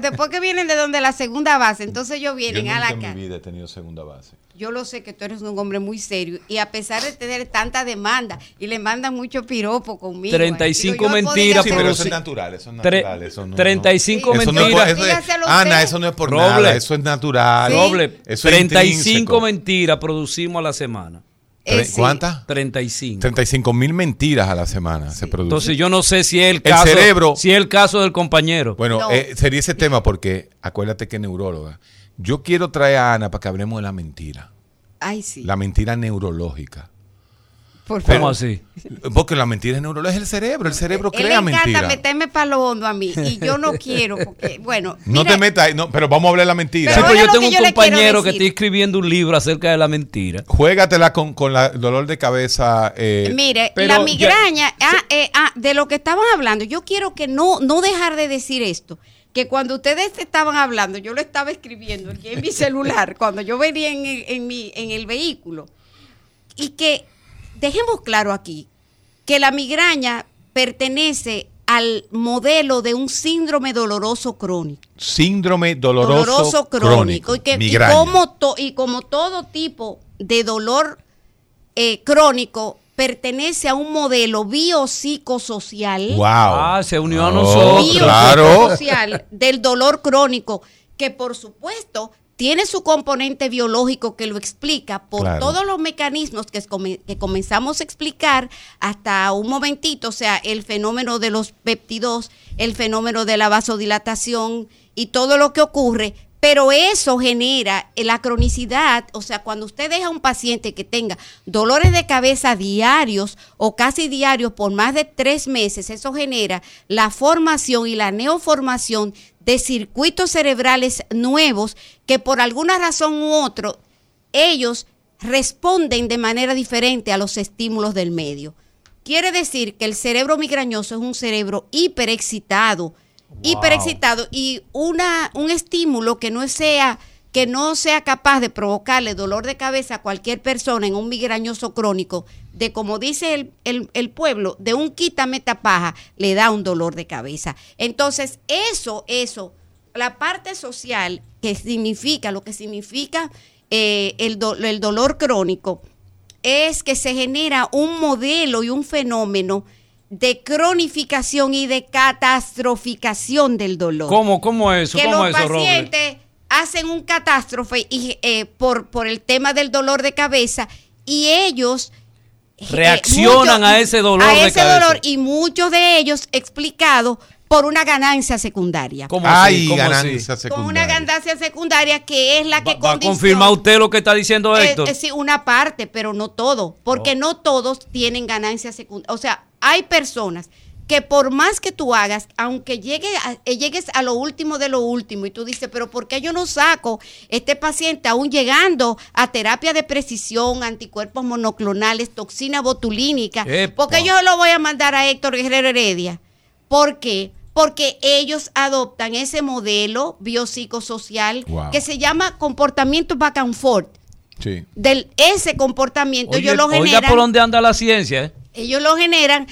Después que vienen de donde la segunda base, entonces ellos Yo vienen a nunca la en mi vida he tenido segunda base. Yo lo sé que tú eres un hombre muy serio y a pesar de tener tanta demanda y le mandan mucho piropo conmigo. 35 digo, yo podría mentiras, Sí, pero produci- eso es natural, eso es Tre- natural. Eso no, 35 no. Eso no es por- mentiras. eso es- Ana, eso no es por Roble. nada, eso es natural. Roble, Eso es 35 intrínseco. mentiras producimos a la semana. Eh, sí. ¿Cuántas? 35. 35 mil mentiras a la semana se producen. Entonces yo no sé si es el El caso, cerebro- si es el caso del compañero. bueno, No. eh, sería ese tema porque acuérdate que es neuróloga. Yo quiero traer a Ana para que hablemos de la mentira. Ay, sí. La mentira neurológica. Por ¿Cómo favor. así? *laughs* Porque la mentira es neurológica, es el cerebro. El cerebro Él le crea encanta mentira. meterme para lo hondo a mí y *laughs* yo no quiero porque, bueno. No te metas ahí, no, pero vamos a hablar de la mentira. Sí, Pero yo tengo un yo compañero que está escribiendo un libro acerca de la mentira. Juégatela con, con la- el dolor de cabeza. eh, Mire, pero la ya- migraña, ah, eh, ah, de lo que estaban hablando, yo quiero que no, no dejar de decir esto, que cuando ustedes estaban hablando, yo lo estaba escribiendo aquí en mi *laughs* celular, cuando yo venía en mi, en el vehículo, y que dejemos claro aquí que la migraña pertenece al modelo de un síndrome doloroso crónico. síndrome doloroso, doloroso crónico. crónico. Y, que, y migraña. como to- y como todo tipo de dolor eh, crónico pertenece a un modelo biopsicosocial. Wow. Ah, se unió a Oh, nosotros. claro. biopsicosocial del dolor crónico, que por supuesto tiene su componente biológico que lo explica por Claro. todos los mecanismos que, que comenzamos a explicar hasta un momentito, o sea, el fenómeno de los péptidos, el fenómeno de la vasodilatación y todo lo que ocurre, pero eso genera la cronicidad, o sea, cuando usted deja a un paciente que tenga dolores de cabeza diarios o casi diarios por más de tres meses, eso genera la formación y la neoformación de circuitos cerebrales nuevos que por alguna razón u otro ellos responden de manera diferente a los estímulos del medio. Quiere decir que el cerebro migrañoso es un cerebro hiperexcitado, hiperexcitado y una, un estímulo que no sea que no sea capaz de provocarle dolor de cabeza a cualquier persona en un migrañoso crónico, de como dice el, el- el pueblo, de un quítame tapaja, le da un dolor de cabeza. Entonces, eso, eso, la parte social que significa, lo que significa eh, el, do- el dolor crónico, es que se genera un modelo y un fenómeno de cronificación y de catastroficación del dolor. ¿Cómo, cómo es eso? Que ¿Cómo los Roble? pacientes hacen un catástrofe y, eh, por, por el tema del dolor de cabeza y ellos eh, Reaccionan a ese dolor a de ese cabeza. dolor y muchos de ellos explicados por una ganancia secundaria. ¿Cómo Hay así? ¿Cómo así? ganancia Con una secundaria. ganancia secundaria que es la que ¿Va, va a condiciona- confirmar usted lo que está diciendo eh, Héctor? eh, sí, una parte, pero no todo, porque no todos tienen ganancias secundarias. O sea, hay personas que por más que tú hagas, aunque llegue a- eh, llegues a lo último de lo último y tú dices, pero ¿por qué yo no saco este paciente aún llegando a terapia de precisión, anticuerpos monoclonales, toxina botulínica? Epa. Porque yo lo voy a mandar a Héctor Guerrero Heredia. ¿Por qué? Porque ellos adoptan ese modelo biopsicosocial Wow. que se llama comportamiento back and forth Sí. del ese comportamiento Oye, ellos lo oiga generan por dónde anda la ciencia, ¿eh? ellos lo generan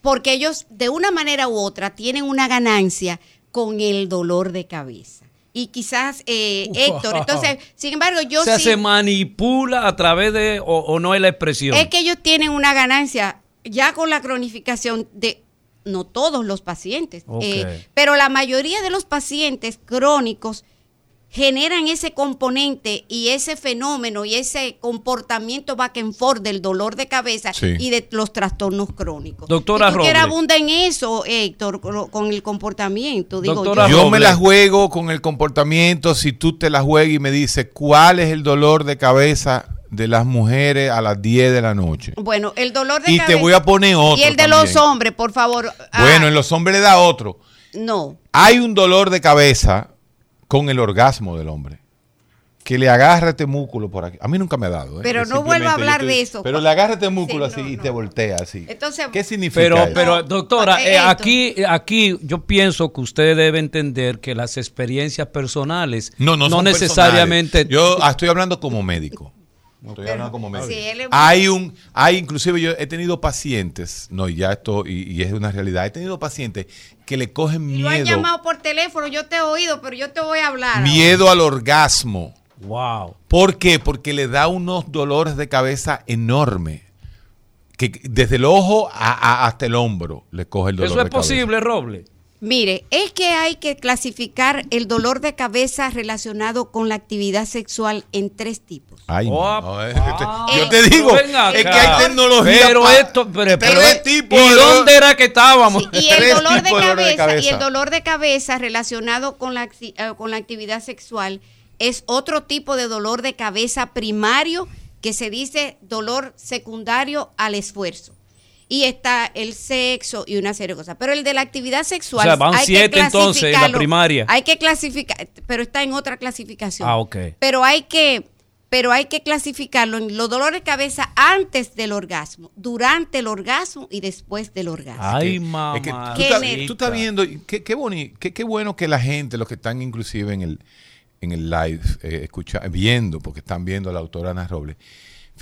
porque ellos de una manera u otra tienen una ganancia con el dolor de cabeza y quizás eh, Héctor entonces sin embargo yo o sea, sí se manipula a través de, o, o no es la expresión. es que ellos tienen una ganancia ya con la cronificación de no todos los pacientes eh, pero la mayoría de los pacientes crónicos generan ese componente y ese fenómeno y ese comportamiento back and forth del dolor de cabeza Sí. y de los trastornos crónicos. Doctora Robles. abunda en eso, Héctor, con el comportamiento. Digo Doctora yo. Yo me la juego con el comportamiento si tú te la juegas y me dices cuál es el dolor de cabeza de las mujeres a las 10 de la noche. Bueno, el dolor de Y cabeza. te voy a poner otro. Y el de también. los hombres, por favor. Ah, Bueno, en los hombres le da otro. No. Hay un dolor de cabeza con el orgasmo del hombre. Que le agarra este músculo por aquí. A mí nunca me ha dado. ¿eh? Pero no vuelva a hablar de eso. Pero le agarra este músculo Sí, así no, y no. te voltea así. Entonces- ¿Qué significa Pero, eso? pero doctora, Eh, eh, aquí, aquí yo pienso que usted debe entender que las experiencias personales no, no, son necesariamente. personales. Yo estoy hablando como médico. Estoy hablando como médico. Sí, él es- Hay un, hay inclusive yo he tenido pacientes, no, y ya esto, y, y es una realidad, he tenido pacientes que le cogen Y lo han miedo, llamado por teléfono, yo te he oído, pero yo te voy a hablar. miedo al orgasmo. Wow. ¿Por qué? Porque le da unos dolores de cabeza enormes. Que desde el ojo a- a- hasta el hombro le coge el dolor Eso es de cabeza. posible, Roble. Mire, es que hay que clasificar el dolor de cabeza relacionado con la actividad sexual en tres tipos. Ay, no, Oh, no, es- ah, yo Eh, te digo, es que hay tecnología. Pero esto, pero, pero- tres tipos ¿y de- dónde era que estábamos? Y el dolor de, de dolor de cabeza, y cabeza. el dolor de cabeza relacionado con la, eh, con la actividad sexual es otro tipo de dolor de cabeza primario que se dice dolor secundario al esfuerzo. Y está el sexo y una serie de cosas. Pero el de la actividad sexual. O sea, van hay que siete entonces en la clasificarlo. primaria. Hay que clasificar, pero está en otra clasificación. Ah, ok. Pero hay que, pero hay que clasificarlo en los dolores de cabeza antes del orgasmo, durante el orgasmo y después del orgasmo. Ay, Es mamá. que tú, estás, neta. tú estás viendo, qué, qué, boni- qué, qué bueno que la gente, los que están inclusive en el, en el live, eh, escucha, viendo, porque están viendo a la autora Ana Robles,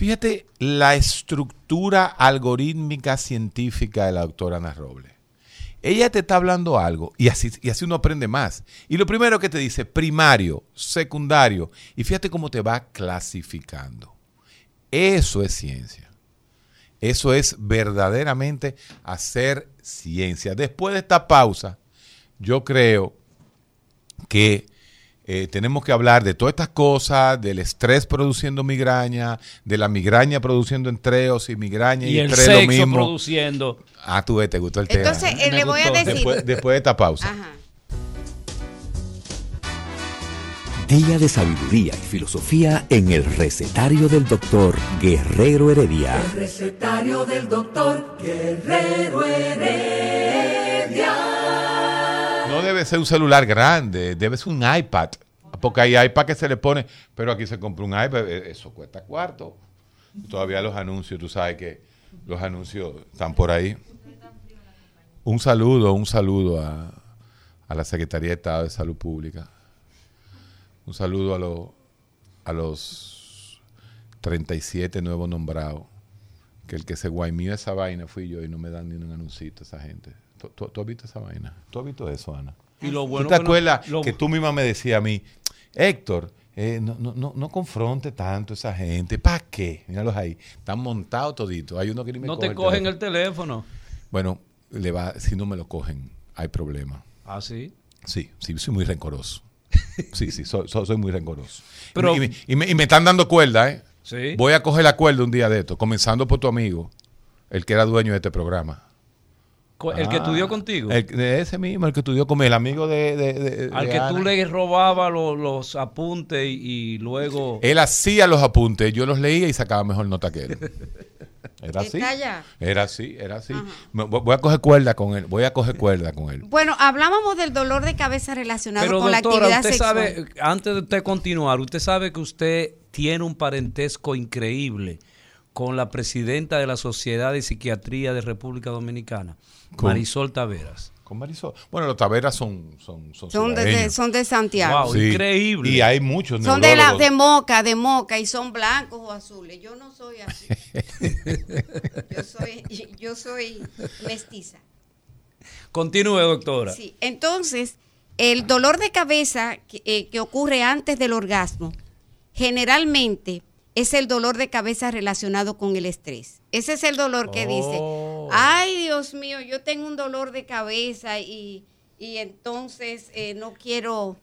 fíjate la estructura algorítmica científica de la doctora Ana Robles. Ella te está hablando algo y así, y así uno aprende más. Y lo primero que te dice, primario, secundario, y fíjate cómo te va clasificando. Eso es ciencia. Eso es verdaderamente hacer ciencia. Después de esta pausa, yo creo que eh, tenemos que hablar de todas estas cosas, del estrés produciendo migraña, de la migraña produciendo entreos y migraña y, y el lo sexo mismo. produciendo. Ah, tú ves, te gustó el tema. Entonces, eh, le voy a decir. después, después de esta pausa. Ajá. Día de sabiduría y filosofía en el recetario del doctor Guerrero Heredia. El recetario del doctor Guerrero Heredia. Debe ser un celular grande, debe ser un iPad. Porque hay iPad que se le pone, pero aquí se compra un iPad, eh, eso cuesta cuarto. Todavía los anuncios, tú sabes que los anuncios están por ahí. Un saludo, un saludo a, a la Secretaría de Estado de Salud Pública. Un saludo a, los a los 37 nuevos nombrados. Que el que se guaimió esa vaina fui yo y no me dan ni un anuncito esa gente. ¿Tú, tú- tú has visto esa vaina? ¿Tú has visto eso, Ana? Y lo ¿Tú bueno te que no- acuerdas lo- que tú misma me decías a mí, Héctor, eh, no, no, no, no confronte tanto a esa gente? ¿Para qué? Míralos ahí. Están montados toditos. Hay uno que ni me no coge te cogen teléfono. el teléfono. Bueno, le va, si no me lo cogen, hay problema. Ah, sí. Sí, sí, soy muy rencoroso. *laughs* Sí, sí, soy, soy, soy muy rencoroso. Pero- y, me, y me- y me están dando cuerda, ¿eh? Sí. Voy a coger la cuerda un día de esto, comenzando por tu amigo, el que era dueño de este programa. El que Ah, estudió contigo. El, de ese mismo, el que estudió con el amigo de... de- de- al de que tú Ana. le robabas lo- los apuntes y, y luego. Él hacía los apuntes, yo los leía y sacaba mejor nota que él. *laughs* Era ¿Qué así. Era así, era así. Voy a coger cuerda con él, voy a coger cuerda con él. Bueno, hablábamos del dolor de cabeza relacionado Pero con la actividad usted sexual. sabe, antes de usted continuar, usted sabe que usted tiene un parentesco increíble con la presidenta de la Sociedad de Psiquiatría de República Dominicana, ¿Con? Marisol Taveras. Con Marisol. Bueno, los taveras son son son, son, de, son de Santiago. Wow, increíble. Y hay muchos Son de la de moca, de moca y son blancos o azules. Yo no soy así. *laughs* yo soy yo soy mestiza. Continúe, doctora. Sí, entonces, el dolor de cabeza que, eh, que ocurre antes del orgasmo, generalmente es el dolor de cabeza relacionado con el estrés. Ese es el dolor que Oh. dice, ay Dios mío, yo tengo un dolor de cabeza y, y entonces eh, no quiero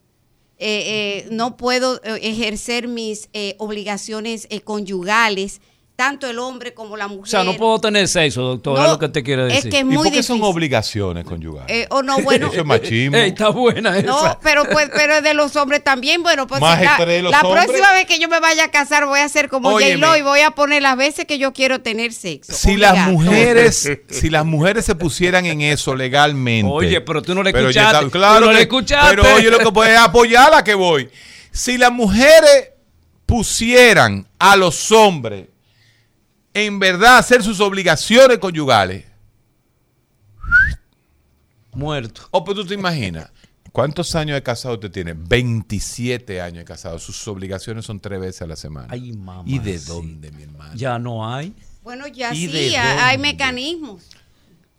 eh, eh, no puedo eh, ejercer mis eh, obligaciones eh, conyugales, tanto el hombre como la mujer. O sea, no puedo tener sexo, doctor, es No, lo que te quiere es decir. que ¿Y muy por qué son difícil. obligaciones conyugales? Eh, o no, bueno. Eso es machismo. Ey, está buena esa. No, pero pues, pero de los hombres también, bueno, pues Más si la, de los la hombres. próxima vez que yo me vaya a casar voy a hacer como. J-Lo y voy a poner las veces que yo quiero tener sexo. si las mujeres *laughs* si las mujeres se pusieran en eso legalmente Oye, pero tú no le Pero escuchaste, está- claro tú no le que- escuchaste. pero oye lo que puede apoyar a que voy si las mujeres pusieran a los hombres en verdad hacer sus obligaciones conyugales Muerto. o pues tú te imaginas ¿Cuántos años de casado usted tiene? 27 años de casado. Sus obligaciones son tres veces a la semana. Ay, mamá. ¿Y de sí. dónde, mi hermano? Ya no hay. Bueno, ya ¿Y sí, hay mecanismos.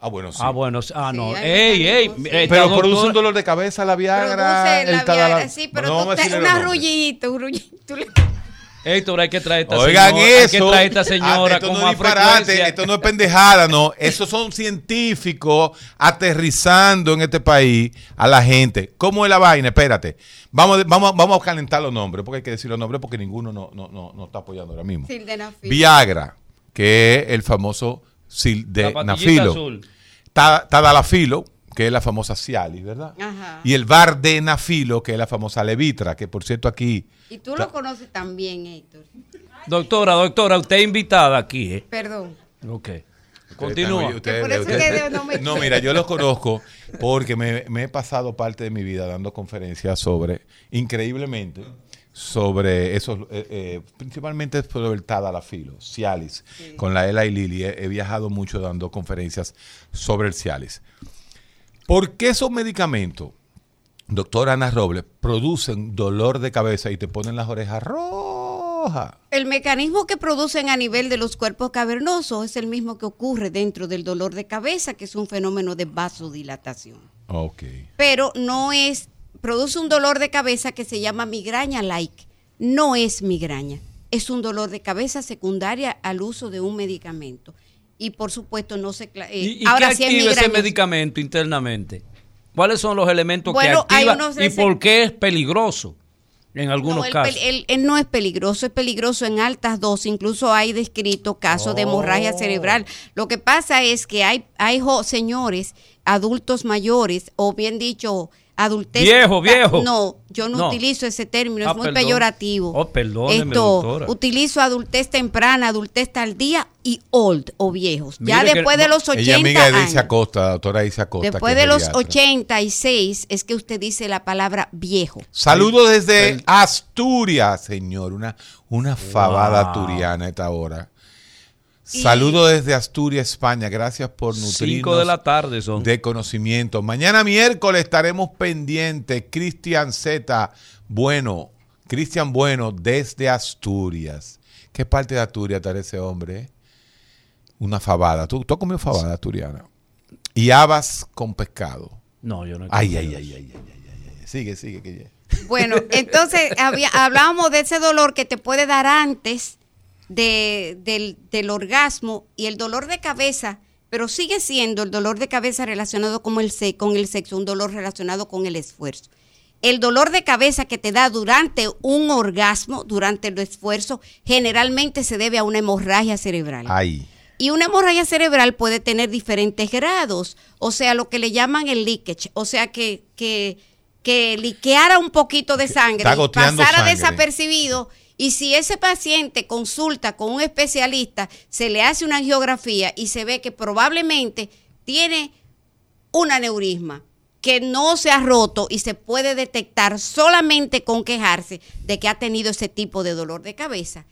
Ah, bueno, sí. Ah, bueno. Ah, no. Sí, ey, ey. sí. esta Pero produce un dolor de cabeza la Viagra. Produce el la Viagra, sí, pero No tú a te- una rullita, un rullito. Héctor, hay que traer esta Oigan señora. Hay que eso. traer esta Ah, señora esto con no más es disparate, frecuencia. esto no es pendejada, no. Esos son científicos aterrizando en este país a la gente. ¿Cómo es la vaina? Espérate. Vamos, vamos, vamos a calentar los nombres, porque hay que decir los nombres porque ninguno no, no, no, no está apoyando ahora mismo. Sildenafil. Viagra, que es el famoso La sildenafilo. pastillita azul. Ta- Tadalafilo, que es la famosa Cialis, ¿verdad? Ajá. Y el Vardenafilo, que es la famosa Levitra, que por cierto aquí... Y tú lo conoces también, Héctor. Doctora, doctora, usted es invitada aquí, ¿eh? Perdón. Ok. Ustedes Continúa. ustedes- por eso ustedes- que no me- no, mira, yo los conozco porque me, me he pasado parte de mi vida dando conferencias sobre, increíblemente, sobre esos, eh, eh, principalmente sobre el Tadalafilo, Cialis. Con la Ela y Lili he, he viajado mucho dando conferencias sobre el Cialis. ¿Por qué esos medicamentos, doctora Ana Robles, producen dolor de cabeza y te ponen las orejas rojas? El mecanismo que producen a nivel de los cuerpos cavernosos es el mismo que ocurre dentro del dolor de cabeza, que es un fenómeno de vasodilatación. Ok. Pero no es, produce un dolor de cabeza que se llama migraña like. No es migraña, es un dolor de cabeza secundaria al uso de un medicamento. Y por supuesto no se... eh, ¿Y, y ahora qué sí activa ese medicamento internamente? ¿Cuáles son los elementos Bueno, que hay unos y por qué es peligroso en algunos No, el casos? el- el no es peligroso, es peligroso en altas dosis. Incluso hay descrito casos de hemorragia Oh. cerebral. Lo que pasa es que hay, hay señores, adultos mayores, o bien dicho, adultez. Viejo, viejo. No, yo no, No. utilizo ese término, Ah, es muy perdón. peyorativo. Oh, perdóneme, Esto, doctora. utilizo adultez temprana, adultez tardía y old o viejos. ya que después de los 80 Ella amiga de años. Daisy Acosta, doctora Daisy Acosta. Después de los geriatra. 86 es que usted dice la palabra viejo. Saludos desde Asturias, señor. Una, una fabada Wow. esta hora. Saludos desde Asturias, España. Gracias por Cinco nutrirnos de la tarde son. de conocimiento. Mañana miércoles estaremos pendientes. Cristian Z. Bueno, Cristian Bueno desde Asturias. ¿Qué parte de Asturias está ese hombre? Una fabada. ¿Tú, tú has comido fabada asturiana? Y habas con pescado. No, yo no. he Ay, comido ay, ay, ay, ay, ay, ay, ay. Sigue, sigue, que ya. Bueno, entonces había- hablábamos de ese dolor que te puede dar antes de- del, del orgasmo y el dolor de cabeza, pero sigue siendo el dolor de cabeza relacionado con el, con el sexo, un dolor relacionado con el esfuerzo. El dolor de cabeza que te da durante un orgasmo, durante el esfuerzo, generalmente se debe a una hemorragia cerebral. Ay. Y una hemorragia cerebral puede tener diferentes grados, o sea, lo que le llaman el leakage, o sea, que, que, que liqueara un poquito de sangre, pasara sangre. desapercibido, y si ese paciente consulta con un especialista, se le hace una angiografía y se ve que probablemente tiene un aneurisma que no se ha roto y se puede detectar solamente con quejarse de que ha tenido ese tipo de dolor de cabeza.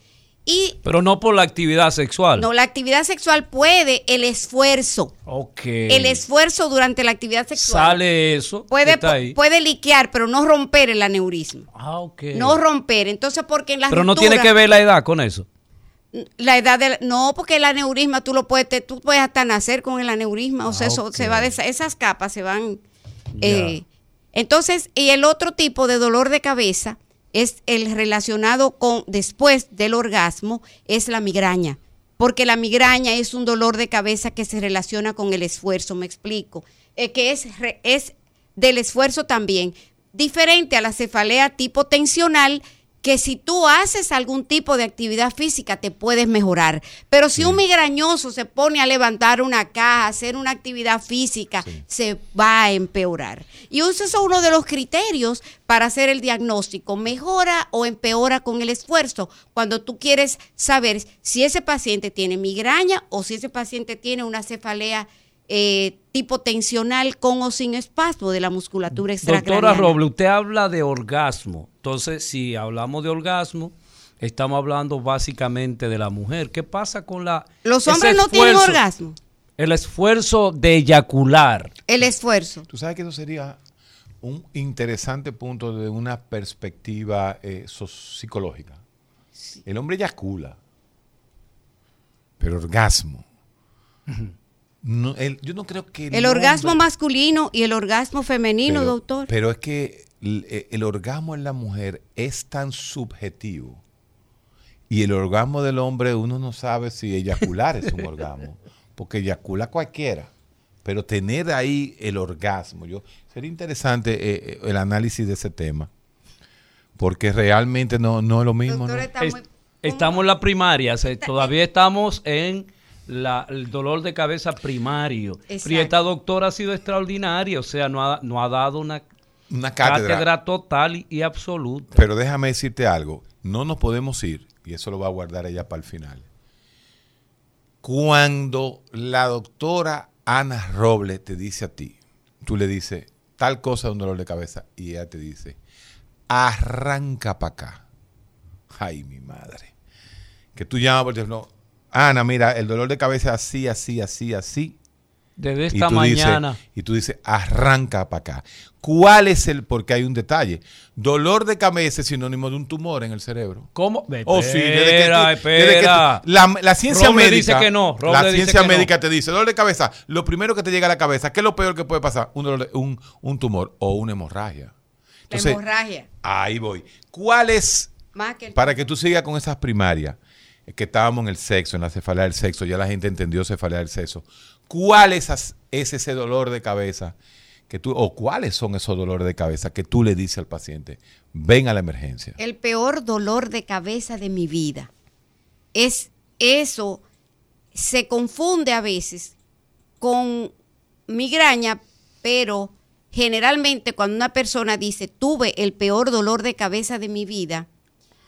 Y Pero no por la actividad sexual. no, la actividad sexual puede, el esfuerzo, Ok. el esfuerzo durante la actividad sexual Sale eso. puede, puede liquear, pero no romper el aneurisma. Ah, ok. No romper. Entonces, porque en la Pero no tiene que ver la edad con eso. la edad del no porque el aneurisma tú lo puedes te- tú puedes hasta nacer con el aneurisma o sea Ah, eso se va de esa- esas capas se van eh, entonces y el otro tipo de dolor de cabeza es el relacionado con después del orgasmo es la migraña. Porque la migraña es un dolor de cabeza que se relaciona con el esfuerzo me explico. Eh, que es es del esfuerzo también diferente a la cefalea tipo tensional que si tú haces algún tipo de actividad física te puedes mejorar. Pero si un migrañoso se pone a levantar una caja, hacer una actividad física, se va a empeorar. Y ese es uno de los criterios para hacer el diagnóstico. ¿Mejora o empeora con el esfuerzo? Cuando tú quieres saber si ese paciente tiene migraña o si ese paciente tiene una cefalea eh, tipo tensional con o sin espasmo de la musculatura Doctora extracraniana. Roble, usted habla de orgasmo. Entonces, si hablamos de orgasmo, estamos hablando básicamente de la mujer. ¿Qué pasa con la... Los hombres no tienen orgasmo. El esfuerzo de eyacular. El esfuerzo. Tú sabes que eso sería un interesante punto de una perspectiva eh, psicológica. El hombre eyacula, pero orgasmo. No, el- yo no creo que El orgasmo hombre- masculino y el orgasmo femenino, pero- doctor. Pero es que el, eh, el orgasmo en la mujer es tan subjetivo. Y el orgasmo del hombre, uno no sabe si eyacular es un *laughs* orgasmo. Porque eyacula cualquiera. Pero tener ahí el orgasmo, yo sería interesante eh, eh, el análisis de ese tema. Porque realmente no, no es lo mismo. Doctor, ¿no? está Es- muy- estamos en la primaria, o sea, todavía estamos en la- el dolor de cabeza primario. Exacto. Y esta doctora ha sido extraordinaria, o sea, no ha, no ha dado una Una cátedra, cátedra. total y, y absoluta. Pero déjame decirte algo, no nos podemos ir, y eso lo va a guardar ella para el final. Cuando la doctora Ana Robles te dice a ti, tú le dices tal cosa de un dolor de cabeza, y ella te dice, arranca para acá. Ay, mi madre. Que tú llamas por teléfono, Ana, mira, el dolor de cabeza es así, así, así, así. Desde Y esta dices- mañana. y tú dices, arranca para acá. ¿Cuál es el? Porque hay un detalle. Dolor de cabeza es sinónimo de un tumor en el cerebro. ¿Cómo? Oh, sí, desde que tú- Espera, desde que tú- espera. la, la ciencia Roble médica. dice que no, Roble la dice ciencia no. médica te dice, dolor de cabeza, lo primero que te llega a la cabeza, ¿qué es lo peor que puede pasar? Un, dolor de- un, un tumor o una hemorragia. la hemorragia. ahí voy. ¿Cuál es Más que el- para que tú sigas con esas primarias, es que estábamos en el sexo, en la cefalea del sexo, ya la gente entendió cefalea del sexo. ¿Cuál es, es ese dolor de cabeza que tú, o cuáles son esos dolores de cabeza que tú le dices al paciente? Ven a la emergencia. el peor dolor de cabeza de mi vida. Es eso se confunde a veces con migraña, pero generalmente cuando una persona dice tuve el peor dolor de cabeza de mi vida,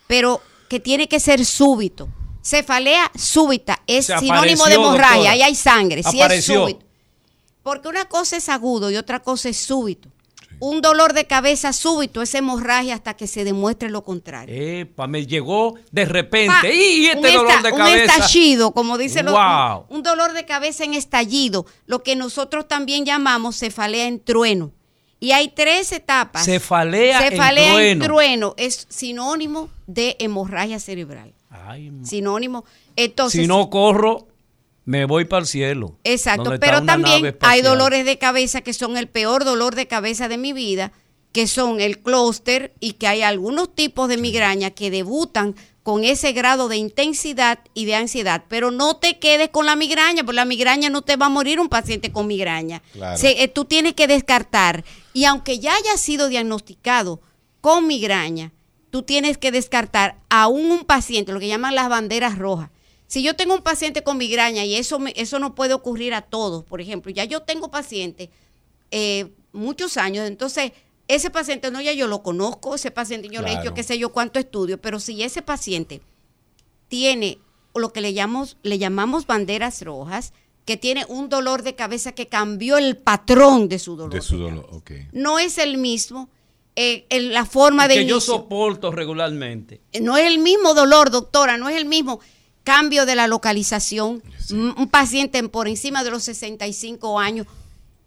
pero que tiene que ser súbito. Cefalea súbita es Se sinónimo de hemorragia, doctora. ahí hay sangre, si es Apareció. súbito. Porque una cosa es agudo y otra cosa es súbito. Un dolor de cabeza súbito es hemorragia hasta que se demuestre lo contrario. Epa, me llegó de repente. Pa, y este un dolor esta- de Un cabeza. estallido, como dicen los. Wow. Un, un dolor de cabeza en estallido, lo que nosotros también llamamos cefalea en trueno. Y hay tres etapas. Cefalea en Cefalea en trueno. trueno es sinónimo de hemorragia cerebral. Ay, Sinónimo. Entonces, si no corro, me voy para el cielo. Exacto, pero también hay dolores de cabeza que son el peor dolor de cabeza de mi vida, que son el clúster y que hay algunos tipos de migraña que debutan con ese grado de intensidad y de ansiedad, pero no te quedes con la migraña, porque la migraña no te va a morir un paciente con migraña. Claro. Se- eh, tú tienes que descartar y aunque ya haya sido diagnosticado con migraña, tú tienes que descartar aún un paciente, lo que llaman las banderas rojas. Si yo tengo un paciente con migraña y eso, me- eso no puede ocurrir a todos, por ejemplo, ya yo tengo pacientes eh, muchos años, entonces ese paciente no ya yo lo conozco, ese paciente yo le he hecho qué sé yo cuánto estudio, pero si ese paciente tiene lo que le llamamos, le llamamos banderas rojas, que tiene un dolor de cabeza que cambió el patrón de su dolor. De su de dolor. No es el mismo, eh, en la forma de que yo soporto regularmente. No es el mismo dolor, doctora, no es el mismo cambio de la localización. Un un paciente por encima de los 65 años.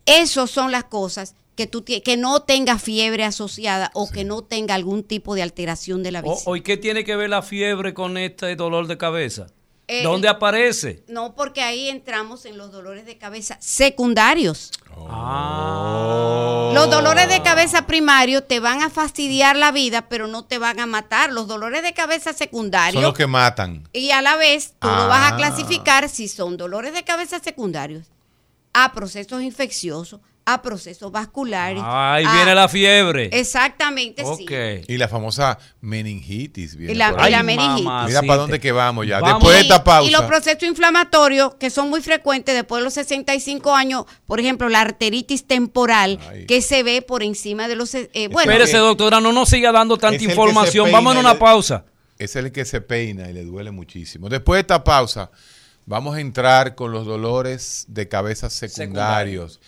Esas son las cosas que tú que no tenga fiebre asociada o que no tenga algún tipo de alteración de la O, visión. o, ¿y qué tiene que ver la fiebre con este dolor de cabeza? Eh, ¿Dónde aparece? No, porque ahí entramos en los dolores de cabeza secundarios. Ah. Los dolores de cabeza primarios te van a fastidiar la vida, pero no te van a matar. Los dolores de cabeza secundarios Son los que matan. Y a la vez tú lo vas Ah. a clasificar si son dolores de cabeza secundarios a procesos infecciosos, a procesos vasculares. Ahí a- viene la fiebre. Exactamente, sí. Y la famosa meningitis. viene Y la- por y ahí. la Ay, meningitis. mamacita. Mira para dónde que vamos ya. Vamos. Después de esta pausa. Y los procesos inflamatorios que son muy frecuentes después de los 65 años, por ejemplo, la arteritis temporal, Ay. que se ve por encima de los... eh, bueno, Espérese, doctora, no nos siga dando tanta información. Vámonos a una pausa. es el que se peina y le duele muchísimo. Después de esta pausa, vamos a entrar con los dolores de cabeza secundarios.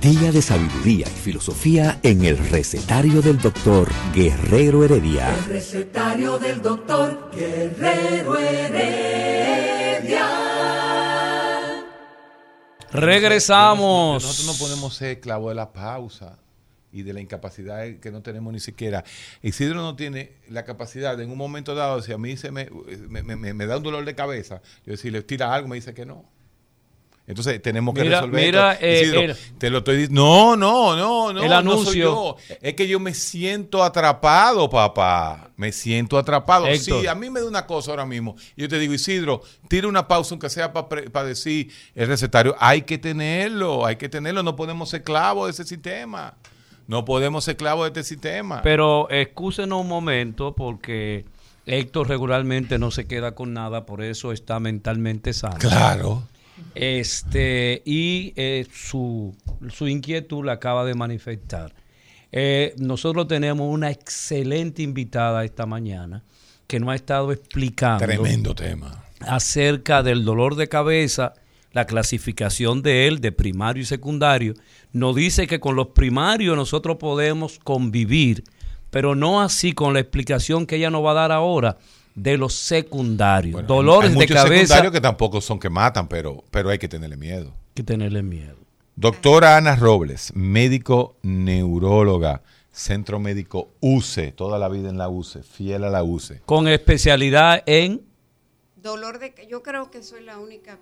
Día de sabiduría y filosofía en el recetario del doctor Guerrero Heredia. El recetario del doctor Guerrero Heredia. Regresamos. Nosotros no podemos ser esclavos de la pausa y de la incapacidad que no tenemos ni siquiera. Isidro no tiene la capacidad de en un momento dado, si a mí se me, me, me- me da un dolor de cabeza, yo decirle, tira algo, me dice que no. Entonces tenemos que Mira, resolver mira, esto. eh, Isidro, el- te lo estoy diciendo. No, no, no, no. El no soy anuncio. yo. Es que yo me siento atrapado, papá. Me siento atrapado. Héctor. Sí, a mí me da una cosa ahora mismo. Yo te digo, Isidro, tira una pausa, aunque sea para decir el recetario. Hay que tenerlo, hay que tenerlo. No podemos ser clavos de ese sistema. No podemos ser clavos de este sistema. Pero excúsenos un momento porque Héctor regularmente no se queda con nada, por eso está mentalmente sano. claro. Este, y eh, su, su inquietud la acaba de manifestar. Eh, nosotros tenemos una excelente invitada esta mañana que nos ha estado explicando Tremendo tema. acerca del dolor de cabeza, la clasificación de él de primario y secundario, nos dice que con los primarios nosotros podemos convivir, pero no así con la explicación que ella nos va a dar ahora de los secundarios. Bueno, Dolores hay de muchos cabeza secundarios que tampoco son que matan, pero, pero hay que tenerle miedo. que tenerle miedo. Doctora Ana Robles, médico neuróloga, centro médico UCE, toda la vida en la UCE, fiel a la UCE. Con especialidad en dolor de... Yo creo que soy la única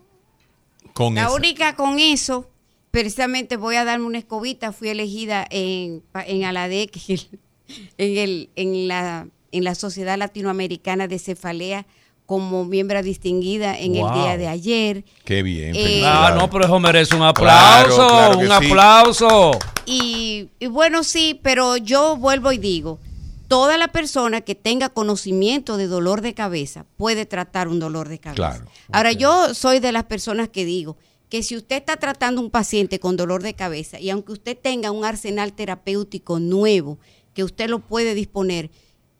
Con La esa- única con eso, precisamente voy a darme una escobita, fui elegida en, en Aladec, *laughs* en, el, en, la, en la Sociedad Latinoamericana de Cefalea, como miembro distinguida en Wow. el día de ayer. Qué bien. Eh. Ah, no, pero eso merece un aplauso, claro un sí. aplauso. Y, y bueno, sí, pero yo vuelvo y digo, toda la persona que tenga conocimiento de dolor de cabeza puede tratar un dolor de cabeza. Claro, Ahora, yo soy de las personas que digo que si usted está tratando un paciente con dolor de cabeza y aunque usted tenga un arsenal terapéutico nuevo que usted lo puede disponer,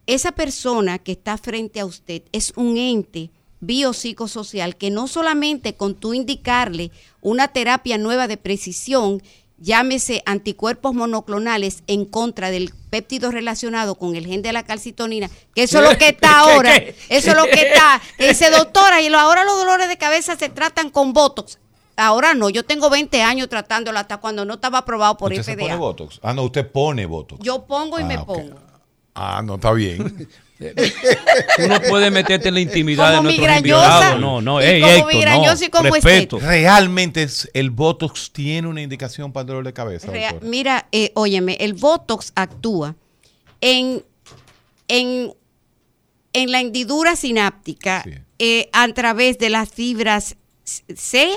esa persona que está frente a usted es un ente biopsicosocial que no solamente con tú indicarle una terapia nueva de precisión, llámese anticuerpos monoclonales en contra del péptido relacionado con el gen de la calcitonina, que eso es lo que está *laughs* ahora, eso es lo que está, que dice doctora, y lo- ahora los dolores de cabeza se tratan con Botox. Ahora no, yo tengo 20 años tratándolo hasta cuando no estaba aprobado por ¿Usted se pone FDA. Botox? Ah, no, usted pone Botox. Yo pongo y Ah, me ok. pongo. Ah, no, está bien. *laughs* Tú no puedes meterte en la intimidad Como de nuestros invitados. No, no, ey, como Héctor, no, y como respeto. Realmente es- el Botox tiene una indicación para el dolor de cabeza. Mira, eh, óyeme, el Botox actúa en, en, en la hendidura sináptica Sí. eh, a través de las fibras C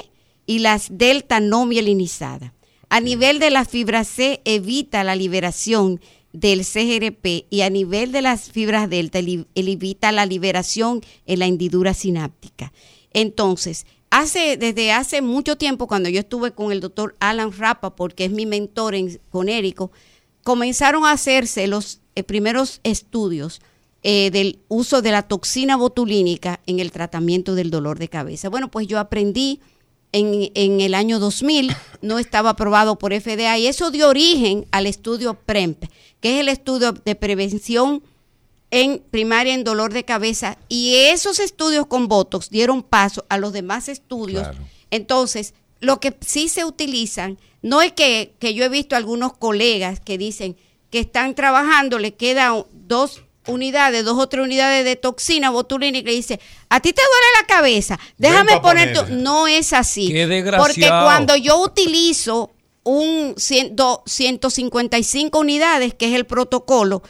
y las delta no mielinizadas. A nivel de las fibras C evita la liberación del CGRP y a nivel de las fibras delta evita la liberación en la hendidura sináptica. Entonces, hace, desde hace mucho tiempo, cuando yo estuve con el doctor Alan Rapa, porque es mi mentor en Conérico, comenzaron a hacerse los eh, primeros estudios eh, del uso de la toxina botulínica en el tratamiento del dolor de cabeza. Bueno, pues yo aprendí en, en el año 2000, no estaba aprobado por FDA y eso dio origen al estudio PREMP, que es el estudio de prevención en primaria en dolor de cabeza y esos estudios con Botox dieron paso a los demás estudios. Claro. Entonces, lo que sí se utilizan, no es que, que yo he visto algunos colegas que dicen que están trabajando, le quedan dos unidades, dos o tres unidades de toxina botulínica y dice, a ti te duele la cabeza, déjame poner tu-". ponerla. No es así. Qué Porque cuando yo utilizo un cien- do- 155 unidades, que es el protocolo,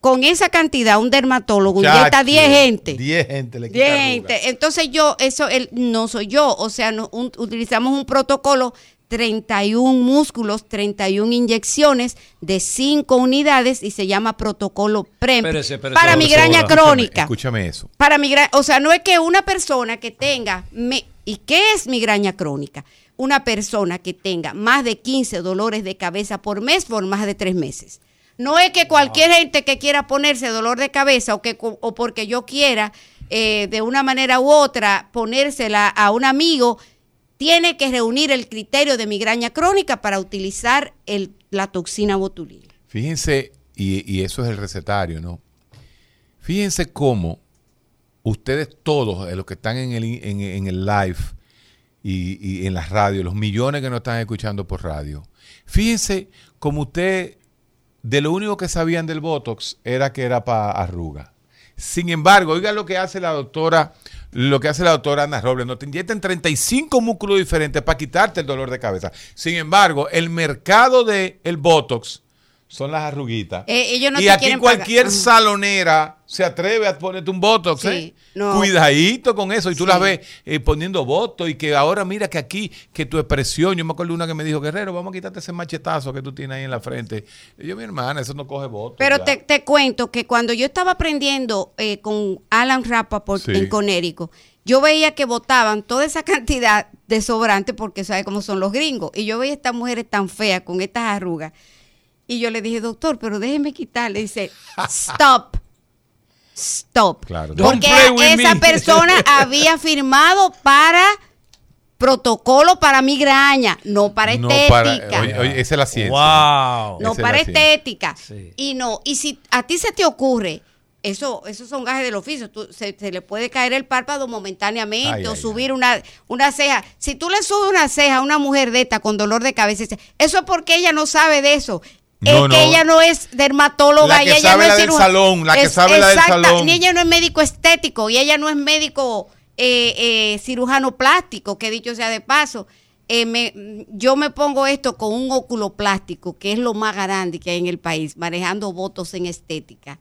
con esa cantidad, un dermatólogo inyecta 10 gente. 10 gente le 10 gente. Entonces yo, eso el, no soy yo, o sea, no, un- utilizamos un protocolo 31 músculos, 31 inyecciones de 5 unidades y se llama protocolo PREM Espérese, espérese, para migraña crónica. Escúchame eso. Para migra o sea, no es que una persona que tenga, me- ¿y qué es migraña crónica? Una persona que tenga más de 15 dolores de cabeza por mes por más de 3 meses. No es que cualquier gente que quiera ponerse dolor de cabeza o, que, o porque yo quiera eh, de una manera u otra ponérsela a un amigo, tiene que reunir el criterio de migraña crónica para utilizar la toxina botulina. Fíjense, y, eso es el recetario, ¿no? Fíjense cómo ustedes todos, eh, los que están en el, en, el live y, en las radios, los millones que nos están escuchando por radio, fíjense cómo usted, de lo único que sabían del Botox era que era para arruga. Sin embargo, oiga lo que hace la doctora, lo que hace la doctora Ana Robles, no te inyectan 35 músculos diferentes para quitarte el dolor de cabeza. Sin embargo, el mercado del el Botox son las arruguitas. Eh, ellos no y te aquí cualquier pagar. Salonera se atreve a ponerte un Botox, Sí, ¿eh? no. Cuidadito con eso. Y tú Sí. las ves eh, poniendo Botox y que ahora mira que aquí, que tu expresión, yo me acuerdo una que me dijo, Guerrero, vamos a quitarte ese machetazo que tú tienes ahí en la frente. Y yo, mi hermana, eso no coge Botox. Pero ya". te, te cuento que cuando yo estaba aprendiendo eh, con Alan Rappaport Sí. en Conérico, yo veía que botaban toda esa cantidad de sobrante porque sabe cómo son los gringos. Y yo veía estas mujeres tan feas con estas arrugas. Y yo le dije, doctor, pero déjeme quitarle. Dice, stop. Stop. Claro. Porque esa me. persona había firmado para protocolo para migraña, no para No estética. para- oye, oye, esa es la ciencia. Wow. No Esa es para ciencia. estética. Sí. Y no, y si a ti se te ocurre, eso, esos son gajes del oficio, tú- se, se le puede caer el párpado momentáneamente Ay, o ay, subir una, una ceja. Si tú le subes una ceja a una mujer de esta con dolor de cabeza, eso es porque ella no sabe de eso. No, es no. que ella no es dermatóloga La que y ella sabe no es la del cirujana. salón, la que Es- sabe la del salón. Ni ella no es médico estético y ella no es médico eh, eh, cirujano plástico, que dicho sea de paso. eh, me- yo me pongo esto con un óculo plástico, que es lo más grande que hay en el país, manejando votos en estética.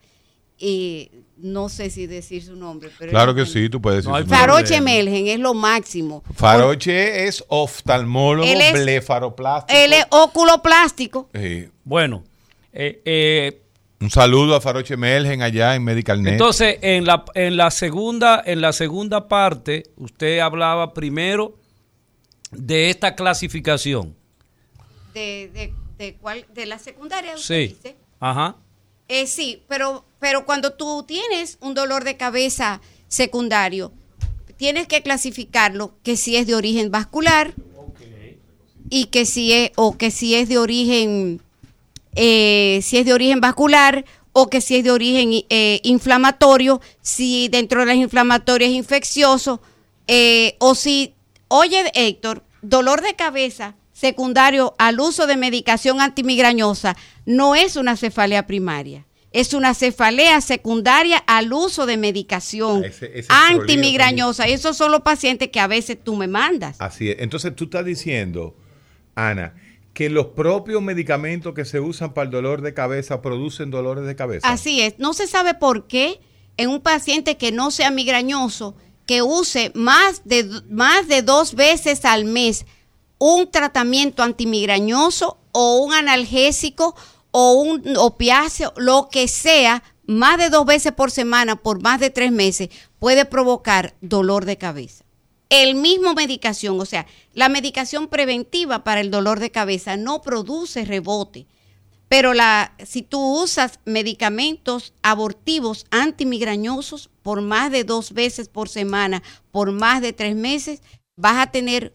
Y no sé si decir su nombre, pero Claro que sí, tú puedes decir. No su nombre. Faroche. Melgen es lo máximo. Faroche es oftalmólogo Él es- blefaroplástico. Él es óculo plástico. Sí. Bueno, eh, eh, Un saludo a Faroche Melgen allá en Medical Net. entonces en la, en la segunda en la segunda parte usted hablaba primero de esta clasificación. De, de, de, cuál, de la secundaria, usted Sí. dice. Ajá. Eh, sí, pero, pero cuando tú tienes un dolor de cabeza secundario, tienes que clasificarlo que si es de origen vascular y que si es, o que si es de origen, eh, si es de origen vascular o que si es de origen eh, inflamatorio, si dentro de las inflamatorias es infeccioso, eh, o si, oye Héctor, dolor de cabeza secundario al uso de medicación antimigrañosa no es una cefalea primaria. Es una cefalea secundaria al uso de medicación Ah, ese- ese es antimigrañosa. Y esos son los pacientes que a veces tú me mandas. Así es. Entonces tú estás diciendo, Ana, que los propios medicamentos que se usan para el dolor de cabeza producen dolores de cabeza. Así es. No se sabe por qué en un paciente que no sea migrañoso, que use más de, más de dos veces al mes un tratamiento antimigrañoso o un analgésico o un opiáceo, lo que sea, más de dos veces por semana por más de tres meses, puede provocar dolor de cabeza. El mismo medicación, o sea, la medicación preventiva para el dolor de cabeza no produce rebote. Pero la, si tú usas medicamentos abortivos antimigrañosos por más de dos veces por semana, por más de tres meses, vas a tener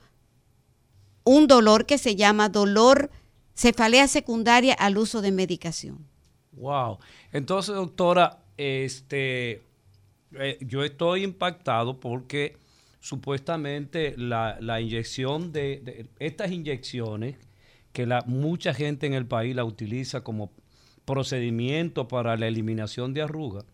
un dolor que se llama dolor cefalea secundaria al uso de medicación. Wow. Entonces, doctora, este, eh, yo estoy impactado porque supuestamente la, inyección de, estas inyecciones que mucha gente en el país la utiliza como procedimiento para la eliminación de arrugas,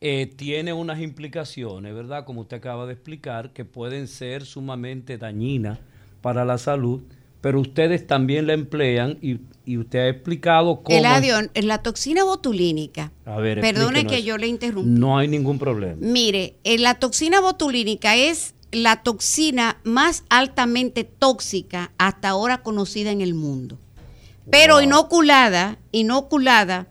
eh, tiene unas implicaciones, ¿verdad? Como usted acaba de explicar, que pueden ser sumamente dañinas para la salud, pero ustedes también la emplean y, y usted ha explicado cómo... Eladio, la toxina botulínica, A ver, perdone que yo le interrumpa. No hay ningún problema. Mire, eh, la toxina botulínica es la toxina más altamente tóxica hasta ahora conocida en el mundo. Pero Wow. inoculada, inoculada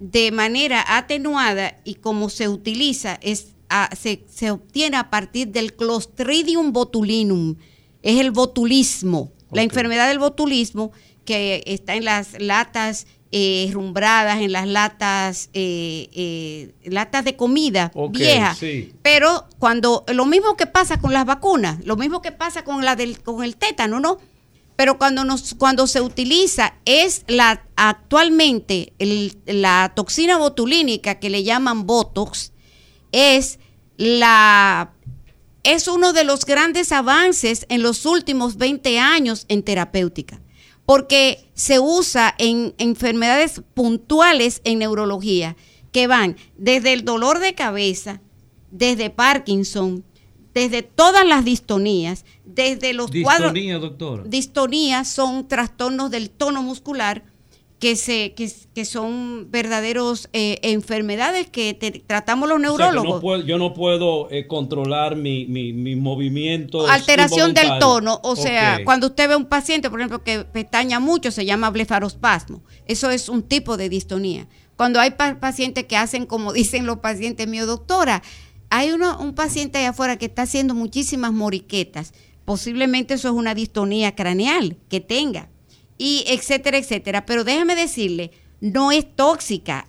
de manera atenuada y como se utiliza, es, a- se, se obtiene a partir del Clostridium botulinum. Es el botulismo, la enfermedad del botulismo que está en las latas eh, rumbradas, en las latas, eh, eh, latas de comida Ok, vieja. sí. Pero cuando, lo mismo que pasa con las vacunas, lo mismo que pasa con la del, con el tétano, ¿no? Pero cuando nos, cuando se utiliza es la actualmente el- la toxina botulínica que le llaman Botox, es la es uno de los grandes avances en los últimos 20 años en terapéutica, porque se usa en enfermedades puntuales en neurología, que van desde el dolor de cabeza, desde Parkinson, desde todas las distonías, desde los cuadros... Distonía, doctora. Distonías son trastornos del tono muscular que, se, que, que son verdaderos eh, enfermedades que te- tratamos los O sea, que neurólogos. no puedo- yo no puedo eh, controlar mi, mi, mi movimiento. alteración del tono, o sea, cuando usted ve a un paciente, por ejemplo, que pestaña mucho, se llama blefarospasmo. Eso es un tipo de distonía. Cuando hay pa- pacientes que hacen como *laughs* dicen los pacientes míos, doctora, hay uno, un paciente allá afuera que está haciendo muchísimas moriquetas. Posiblemente eso es una distonía craneal que tenga, y etcétera, etcétera. Pero déjeme decirle, no es tóxica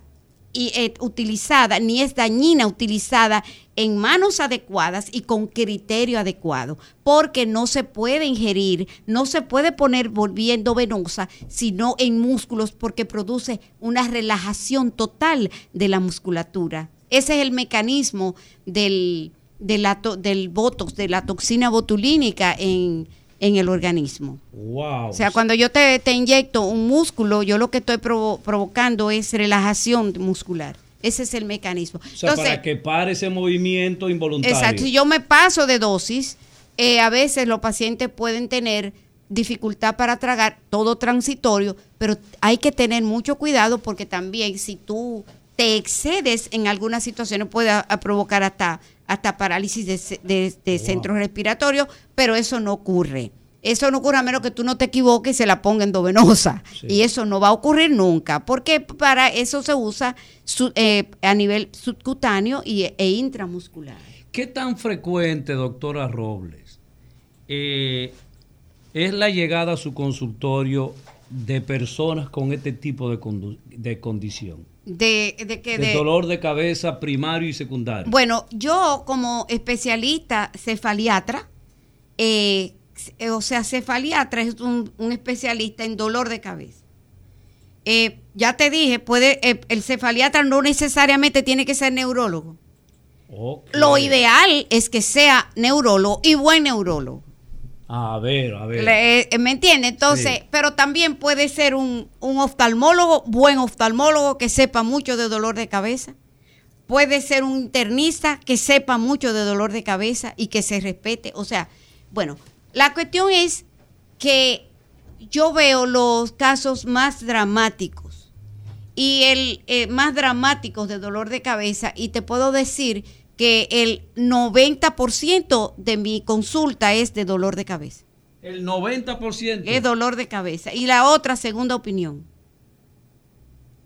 y eh, utilizada, ni es dañina utilizada en manos adecuadas y con criterio adecuado, porque no se puede ingerir, no se puede poner volviendo venosa, sino en músculos, porque produce una relajación total de la musculatura. Ese es el mecanismo del, de la del botox, de la toxina botulínica en, en el organismo. Wow. O sea, cuando yo te, te inyecto un músculo, yo lo que estoy provo- provocando es relajación muscular. Ese es el mecanismo. O sea, para que pare ese movimiento involuntario. exacto, si yo me paso de dosis, eh, a veces los pacientes pueden tener dificultad para tragar, todo transitorio, pero hay que tener mucho cuidado porque también si tú te excedes en algunas situaciones puede a- a provocar hasta, hasta parálisis de, ce- de- de centro respiratorio, pero eso no ocurre. Eso no ocurre a menos que tú no te equivoques y se la ponga endovenosa. Sí. Y eso no va a ocurrir nunca, porque para eso se usa su- eh, a nivel subcutáneo y, e intramuscular. ¿Qué tan frecuente, doctora Robles, eh, es la llegada a su consultorio de personas con este tipo de condición? De, de que De de- dolor de cabeza primario y secundario. Bueno, yo como especialista cefaliatra, eh, c- o sea, cefaliatra es un, un especialista en dolor de cabeza. Eh, ya te dije, puede, eh, el cefaliatra no necesariamente tiene que ser neurólogo. Ok. Lo ideal es que sea neurólogo y buen neurólogo. A ver, a ver. Le- eh, ¿Me entiende? Entonces, Sí. pero también puede ser un, un oftalmólogo, buen oftalmólogo que sepa mucho de dolor de cabeza. Puede ser un internista que sepa mucho de dolor de cabeza y que se respete. O sea, bueno, la cuestión es que yo veo los casos más dramáticos y el eh, más dramáticos de dolor de cabeza y te puedo decir que el 90% de mi consulta es de dolor de cabeza. El 90%. Es dolor de cabeza. Y la otra, segunda opinión.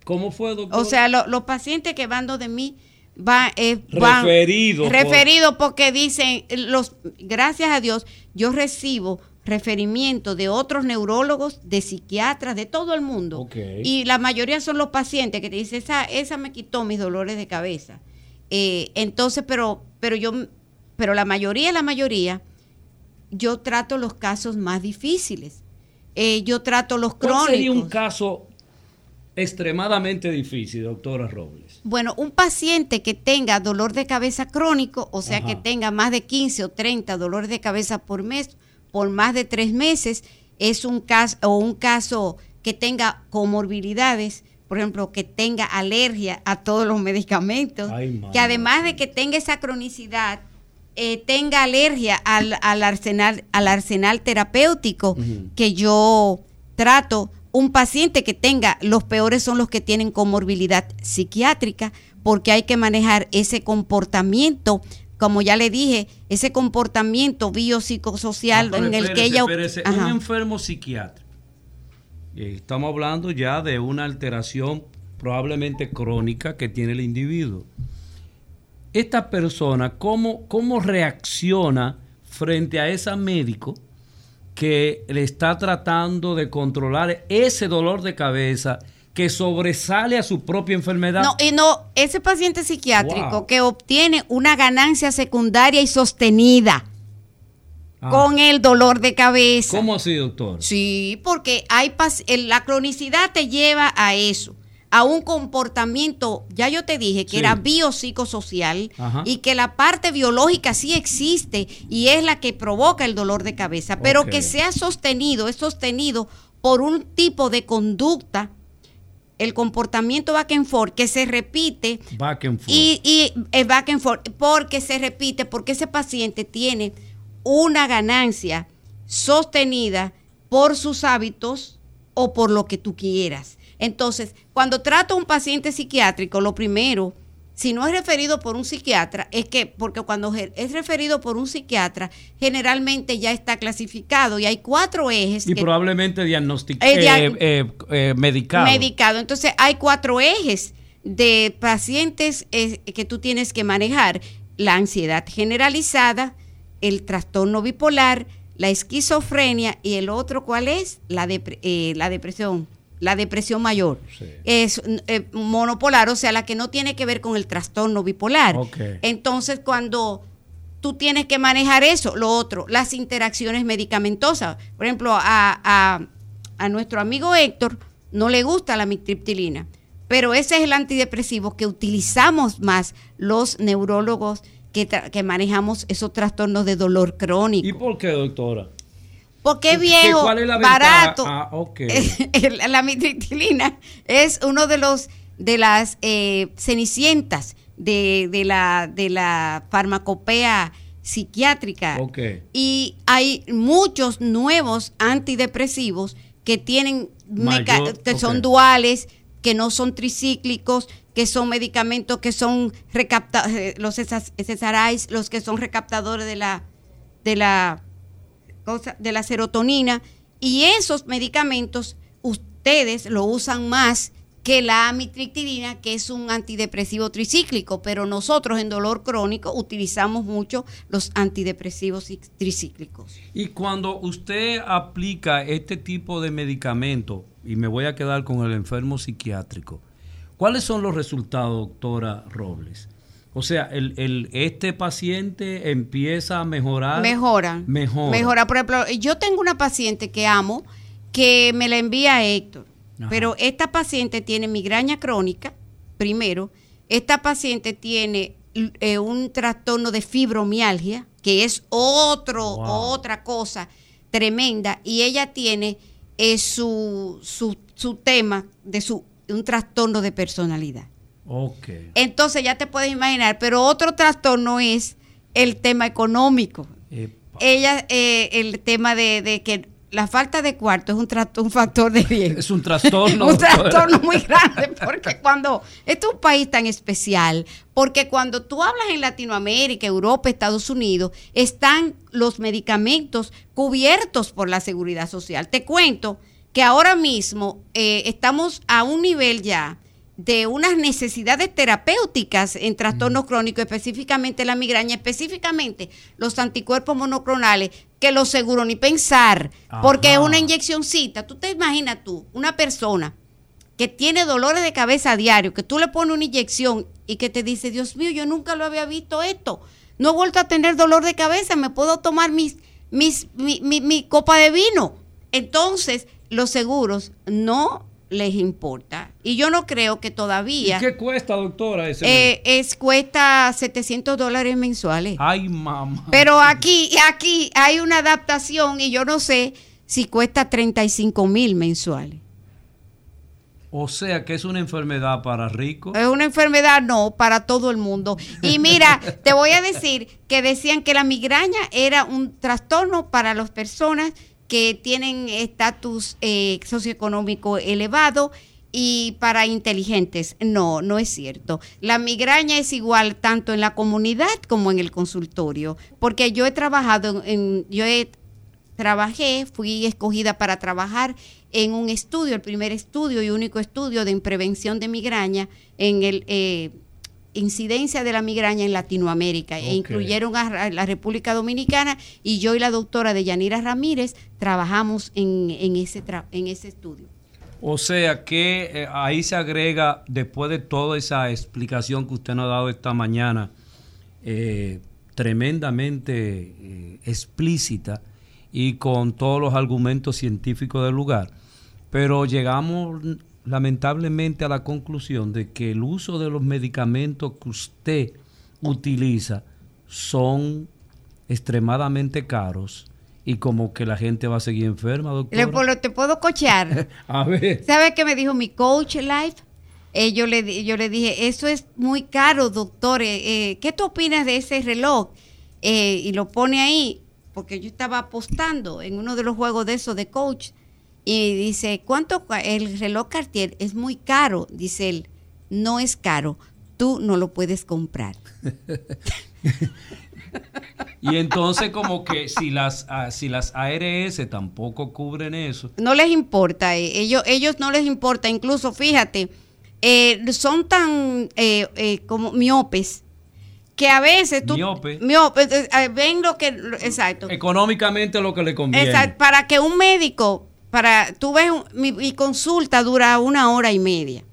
¿Cómo fue, doctor? O sea, lo- los pacientes que van de mí va, eh, van Referido por- referido porque dicen los gracias a Dios yo recibo referimiento de otros neurólogos, de psiquiatras, de todo el mundo. Ok. Y la mayoría son los pacientes que te dicen, esa, esa me quitó mis dolores de cabeza. Eh, entonces, pero, pero yo, pero la mayoría, la mayoría, yo trato los casos más difíciles. Eh, yo trato los ¿Cuál crónicos. sería un caso extremadamente difícil, doctora Robles? Bueno, un paciente que tenga dolor de cabeza crónico, o sea, Ajá. que tenga más de 15 o 30 dolores de cabeza por mes, por más de tres meses, es un caso, o un caso que tenga comorbilidades, por ejemplo, que tenga alergia a todos los medicamentos, Ay, que además de que tenga esa cronicidad, eh, tenga alergia al, al arsenal, al arsenal terapéutico que yo trato. Un paciente que tenga, los peores son los que tienen comorbilidad psiquiátrica, porque hay que manejar ese comportamiento como ya le dije, ese comportamiento biopsicosocial Ah, en el que ella... espérese, un enfermo psiquiátrico. Eh, Estamos hablando ya de una alteración probablemente crónica que tiene el individuo. Esta persona, ¿cómo, cómo reacciona frente a ese médico que le está tratando de controlar ese dolor de cabeza que sobresale a su propia enfermedad? No, y no, ese paciente psiquiátrico Wow. que obtiene una ganancia secundaria y sostenida Ah, con el dolor de cabeza. ¿Cómo así, doctor? Sí, porque hay la cronicidad te lleva a eso, a un comportamiento, ya yo te dije que Sí. era biopsicosocial Ajá. y que la parte biológica sí existe y es la que provoca el dolor de cabeza, pero que sea sostenido, es sostenido por un tipo de conducta, el comportamiento back and forth que se repite Back and forth. y, y el back and forth, porque se repite, porque ese paciente tiene una ganancia sostenida por sus hábitos o por lo que tú quieras. Entonces, cuando trato a un paciente psiquiátrico, lo primero, si no es referido por un psiquiatra, es que, porque cuando es referido por un psiquiatra, generalmente ya está clasificado y hay cuatro ejes y que probablemente diagnosticado, Eh, dia- medicado. medicado. Entonces, hay cuatro ejes de pacientes eh, que tú tienes que manejar. La ansiedad generalizada, el trastorno bipolar, la esquizofrenia y el otro, ¿cuál es? La, eh, la depresión. La depresión mayor. Sí. Es eh, monopolar, o sea, la que no tiene que ver con el trastorno bipolar. Entonces, cuando tú tienes que manejar eso, lo otro, las interacciones medicamentosas. Por ejemplo, a, a- a nuestro amigo Héctor no le gusta la mitriptilina, pero ese es el antidepresivo que utilizamos más los neurólogos que, que manejamos esos trastornos de dolor crónico. ¿Y por qué, doctora? Porque es ¿Qué- viejo, cuál es la barato. Ah, ok. *laughs* El- la mitriptilina es uno de los de las eh, cenicientas de, de la de la farmacopea psiquiátrica. Ok. Y hay muchos nuevos antidepresivos que tienen meca- que son duales, que no son tricíclicos, que son medicamentos que son eh, los SSRIs, los que son recaptadores de la de la cosa de la serotonina y esos medicamentos ustedes lo usan más que la amitriptilina, que es un antidepresivo tricíclico, pero nosotros en dolor crónico utilizamos mucho los antidepresivos tricíclicos. Y cuando usted aplica este tipo de medicamento, y me voy a quedar con el enfermo psiquiátrico, ¿cuáles son los resultados, doctora Robles? O sea, el, el- este paciente empieza a mejorar. Mejoran. Mejora. Mejora. Por ejemplo, yo tengo una paciente que amo que me la envía Héctor. Ajá. Pero esta paciente tiene migraña crónica, primero. Esta paciente tiene eh, un trastorno de fibromialgia, que es otro, Wow. otra cosa tremenda. Y ella tiene eh, su, su, su tema de su un trastorno de personalidad. Ok. Entonces ya te puedes imaginar, pero otro trastorno es el tema económico. Epa. Ella, eh, el tema de, de que la falta de cuarto es un, un factor de riesgo. Es un trastorno. *laughs* un trastorno muy grande, porque cuando, esto es un país tan especial, porque cuando tú hablas en Latinoamérica, Europa, Estados Unidos, están los medicamentos cubiertos por la seguridad social. Te cuento que ahora mismo eh, estamos a un nivel ya de unas necesidades terapéuticas en trastornos crónicos, específicamente la migraña, específicamente los anticuerpos monoclonales, que los seguro ni pensar, porque es una inyeccióncita. Tú te imaginas tú, una persona que tiene dolores de cabeza a diario, que tú le pones una inyección y que te dice, Dios mío, yo nunca lo había visto esto. No he vuelto a tener dolor de cabeza, me puedo tomar mis, mis, mi, mi- mi copa de vino. Entonces, los seguros no les importa. Y yo no creo que ¿Y todavía qué cuesta, doctora? Ese eh, es cuesta 700 dólares mensuales. Ay, mamá. Pero aquí, aquí hay una adaptación y yo no sé si cuesta 35 mil mensuales. O sea que es una enfermedad para ricos. Es una enfermedad, no, para todo el mundo. Y mira, *laughs* te voy a decir que decían que la migraña era un trastorno para las personas que tienen estatus eh, socioeconómico elevado y para inteligentes. No, no es cierto. La migraña es igual tanto en la comunidad como en el consultorio, porque yo he trabajado en, yo he trabajé, fui escogida para trabajar en un estudio, el primer estudio y único estudio de prevención de migraña en el eh, incidencia de la migraña en Latinoamérica e incluyeron a la República Dominicana y yo y la doctora Deyanira Ramírez trabajamos en, en ese, en ese estudio. O sea que eh, ahí se agrega, después de toda esa explicación que usted nos ha dado esta mañana, eh, tremendamente explícita, y con todos los argumentos científicos del lugar. Pero llegamos lamentablemente a la conclusión de que el uso de los medicamentos que usted utiliza son extremadamente caros y como que la gente va a seguir enferma, doctor. Le, te puedo cochear. *laughs* a ver. ¿Sabe qué me dijo mi coach life? Eh, yo, le, yo le dije, eso es muy caro, doctor. Eh, eh, ¿Qué tú opinas de ese reloj? y lo pone ahí porque yo estaba apostando en uno de los juegos de eso de coach y dice, ¿cuánto el reloj Cartier es muy caro? Dice él, no es caro, tú no lo puedes comprar. *laughs* y entonces como que si las ah, si las ARS tampoco cubren eso. No les importa, eh, ellos ellos no les importa, incluso fíjate, eh, son tan eh, como miopes que a veces tú miope, eh, eh, ven lo que exacto económicamente lo que le conviene exacto, para que un médico para tú ves mi, consulta dura una hora y media.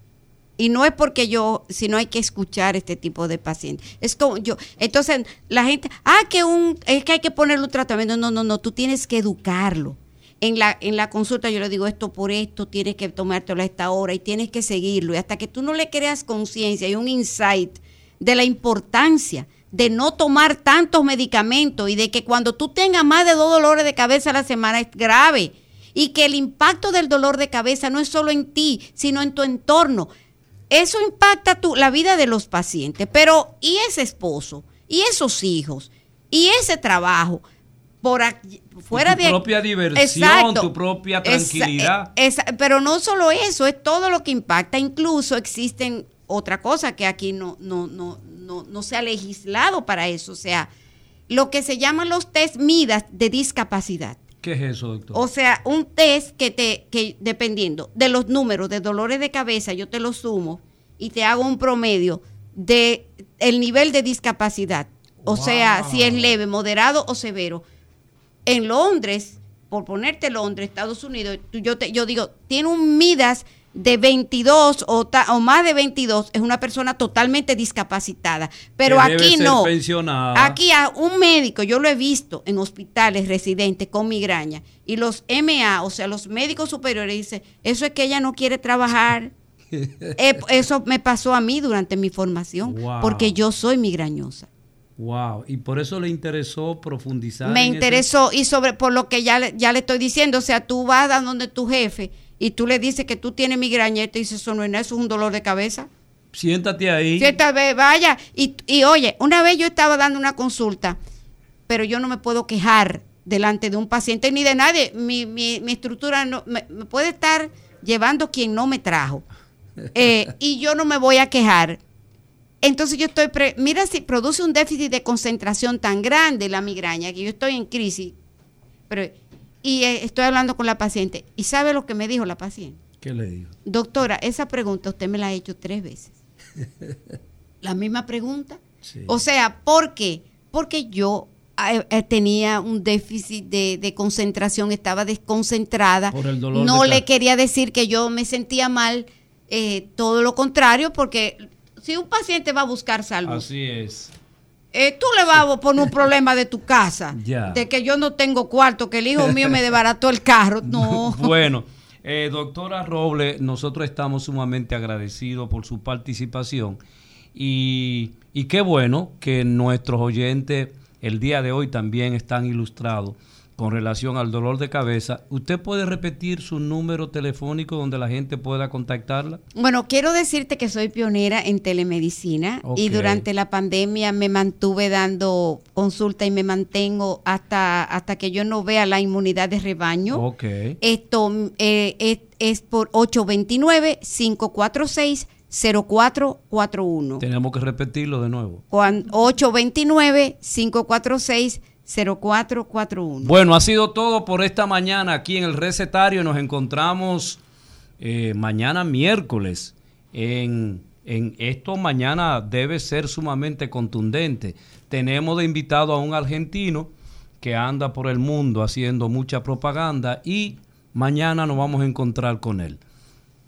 Y no es porque yo sino hay que escuchar este tipo de pacientes. Es como yo entonces la gente ah que un es que hay que ponerle un tratamiento. No no no tú tienes que educarlo. En la, en la consulta yo le digo esto por esto, tienes que tomártelo a esta hora y tienes que seguirlo. Y hasta que tú no le creas conciencia y un insight de la importancia de no tomar tantos medicamentos y de que cuando tú tengas más de dos dolores de cabeza a la semana es grave y que el impacto del dolor de cabeza no es solo en ti, sino en tu entorno. Eso impacta tu, la vida de los pacientes, pero ¿y ese esposo? ¿Y esos hijos? ¿Y ese trabajo? Por fuera tu de propia diversión, tu propia tranquilidad. pero no solo eso, es todo lo que impacta. Incluso existen otra cosa que aquí no, no, no, no, no se ha legislado para eso. O sea, lo que se llaman los test MIDAS de discapacidad. ¿Qué es eso, doctor? O sea, un test que te, que dependiendo de los números de dolores de cabeza, yo te lo sumo y te hago un promedio de el nivel de discapacidad. O sea, si es leve, moderado o severo. En Londres, por ponerte Londres, Estados Unidos, yo, te, yo digo, tiene un MIDAS de 22 o, o, más de 22 es una persona totalmente discapacitada. Pero aquí no. Aquí a un médico, yo lo he visto en hospitales residentes con migraña, y los MA, o sea, los médicos superiores dicen, eso es que ella no quiere trabajar. *laughs* Eh, eso me pasó a mí durante mi formación, porque yo soy migrañosa. Wow, y por eso le interesó profundizar. Me interesó, y sobre por lo que ya, ya le estoy diciendo, o sea, tú vas a donde tu jefe y tú le dices que tú tienes migraña y te dice, eso no es eso es un dolor de cabeza. Siéntate ahí. Siéntate, vaya. Y, y oye, una vez yo estaba dando una consulta, pero yo no me puedo quejar delante de un paciente ni de nadie. Mi, mi, mi estructura no, me, puede estar llevando quien no me trajo. *laughs* Eh, y yo no me voy a quejar. Entonces yo estoy, mira si produce un déficit de concentración tan grande la migraña, que yo estoy en crisis. Pero y eh, estoy hablando con la paciente. ¿Y sabe lo que me dijo la paciente? ¿Qué le dijo? Doctora, esa pregunta usted me la ha hecho tres veces. *laughs* la misma pregunta. O sea, ¿por qué? Porque yo eh, eh, tenía un déficit de, concentración, estaba desconcentrada. Por el dolor no le quería decir que yo me sentía mal, todo lo contrario, porque si un paciente va a buscar salud. Así es eh, tú le vas a *laughs* poner un problema de tu casa, de que yo no tengo cuarto, que el hijo mío me desbarató el carro. No. *laughs* bueno, eh, doctora Roble, nosotros estamos sumamente agradecidos por su participación y, y qué bueno que nuestros oyentes el día de hoy también están ilustrados con relación al dolor de cabeza, ¿usted puede repetir su número telefónico donde la gente pueda contactarla? Bueno, quiero decirte que soy pionera en telemedicina y durante la pandemia me mantuve dando consulta y me mantengo hasta, hasta que yo no vea la inmunidad de rebaño. Okay. Esto eh, es, es por 829-546. 0441. Tenemos que repetirlo de nuevo. 829 546 0441. Bueno, ha sido todo por esta mañana aquí en el recetario. Nos encontramos eh, mañana miércoles. En, en, esto mañana debe ser sumamente contundente. Tenemos de invitado a un argentino que anda por el mundo haciendo mucha propaganda y mañana nos vamos a encontrar con él.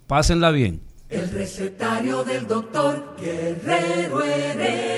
Pásenla bien. El recetario del doctor Guerrero Heredia.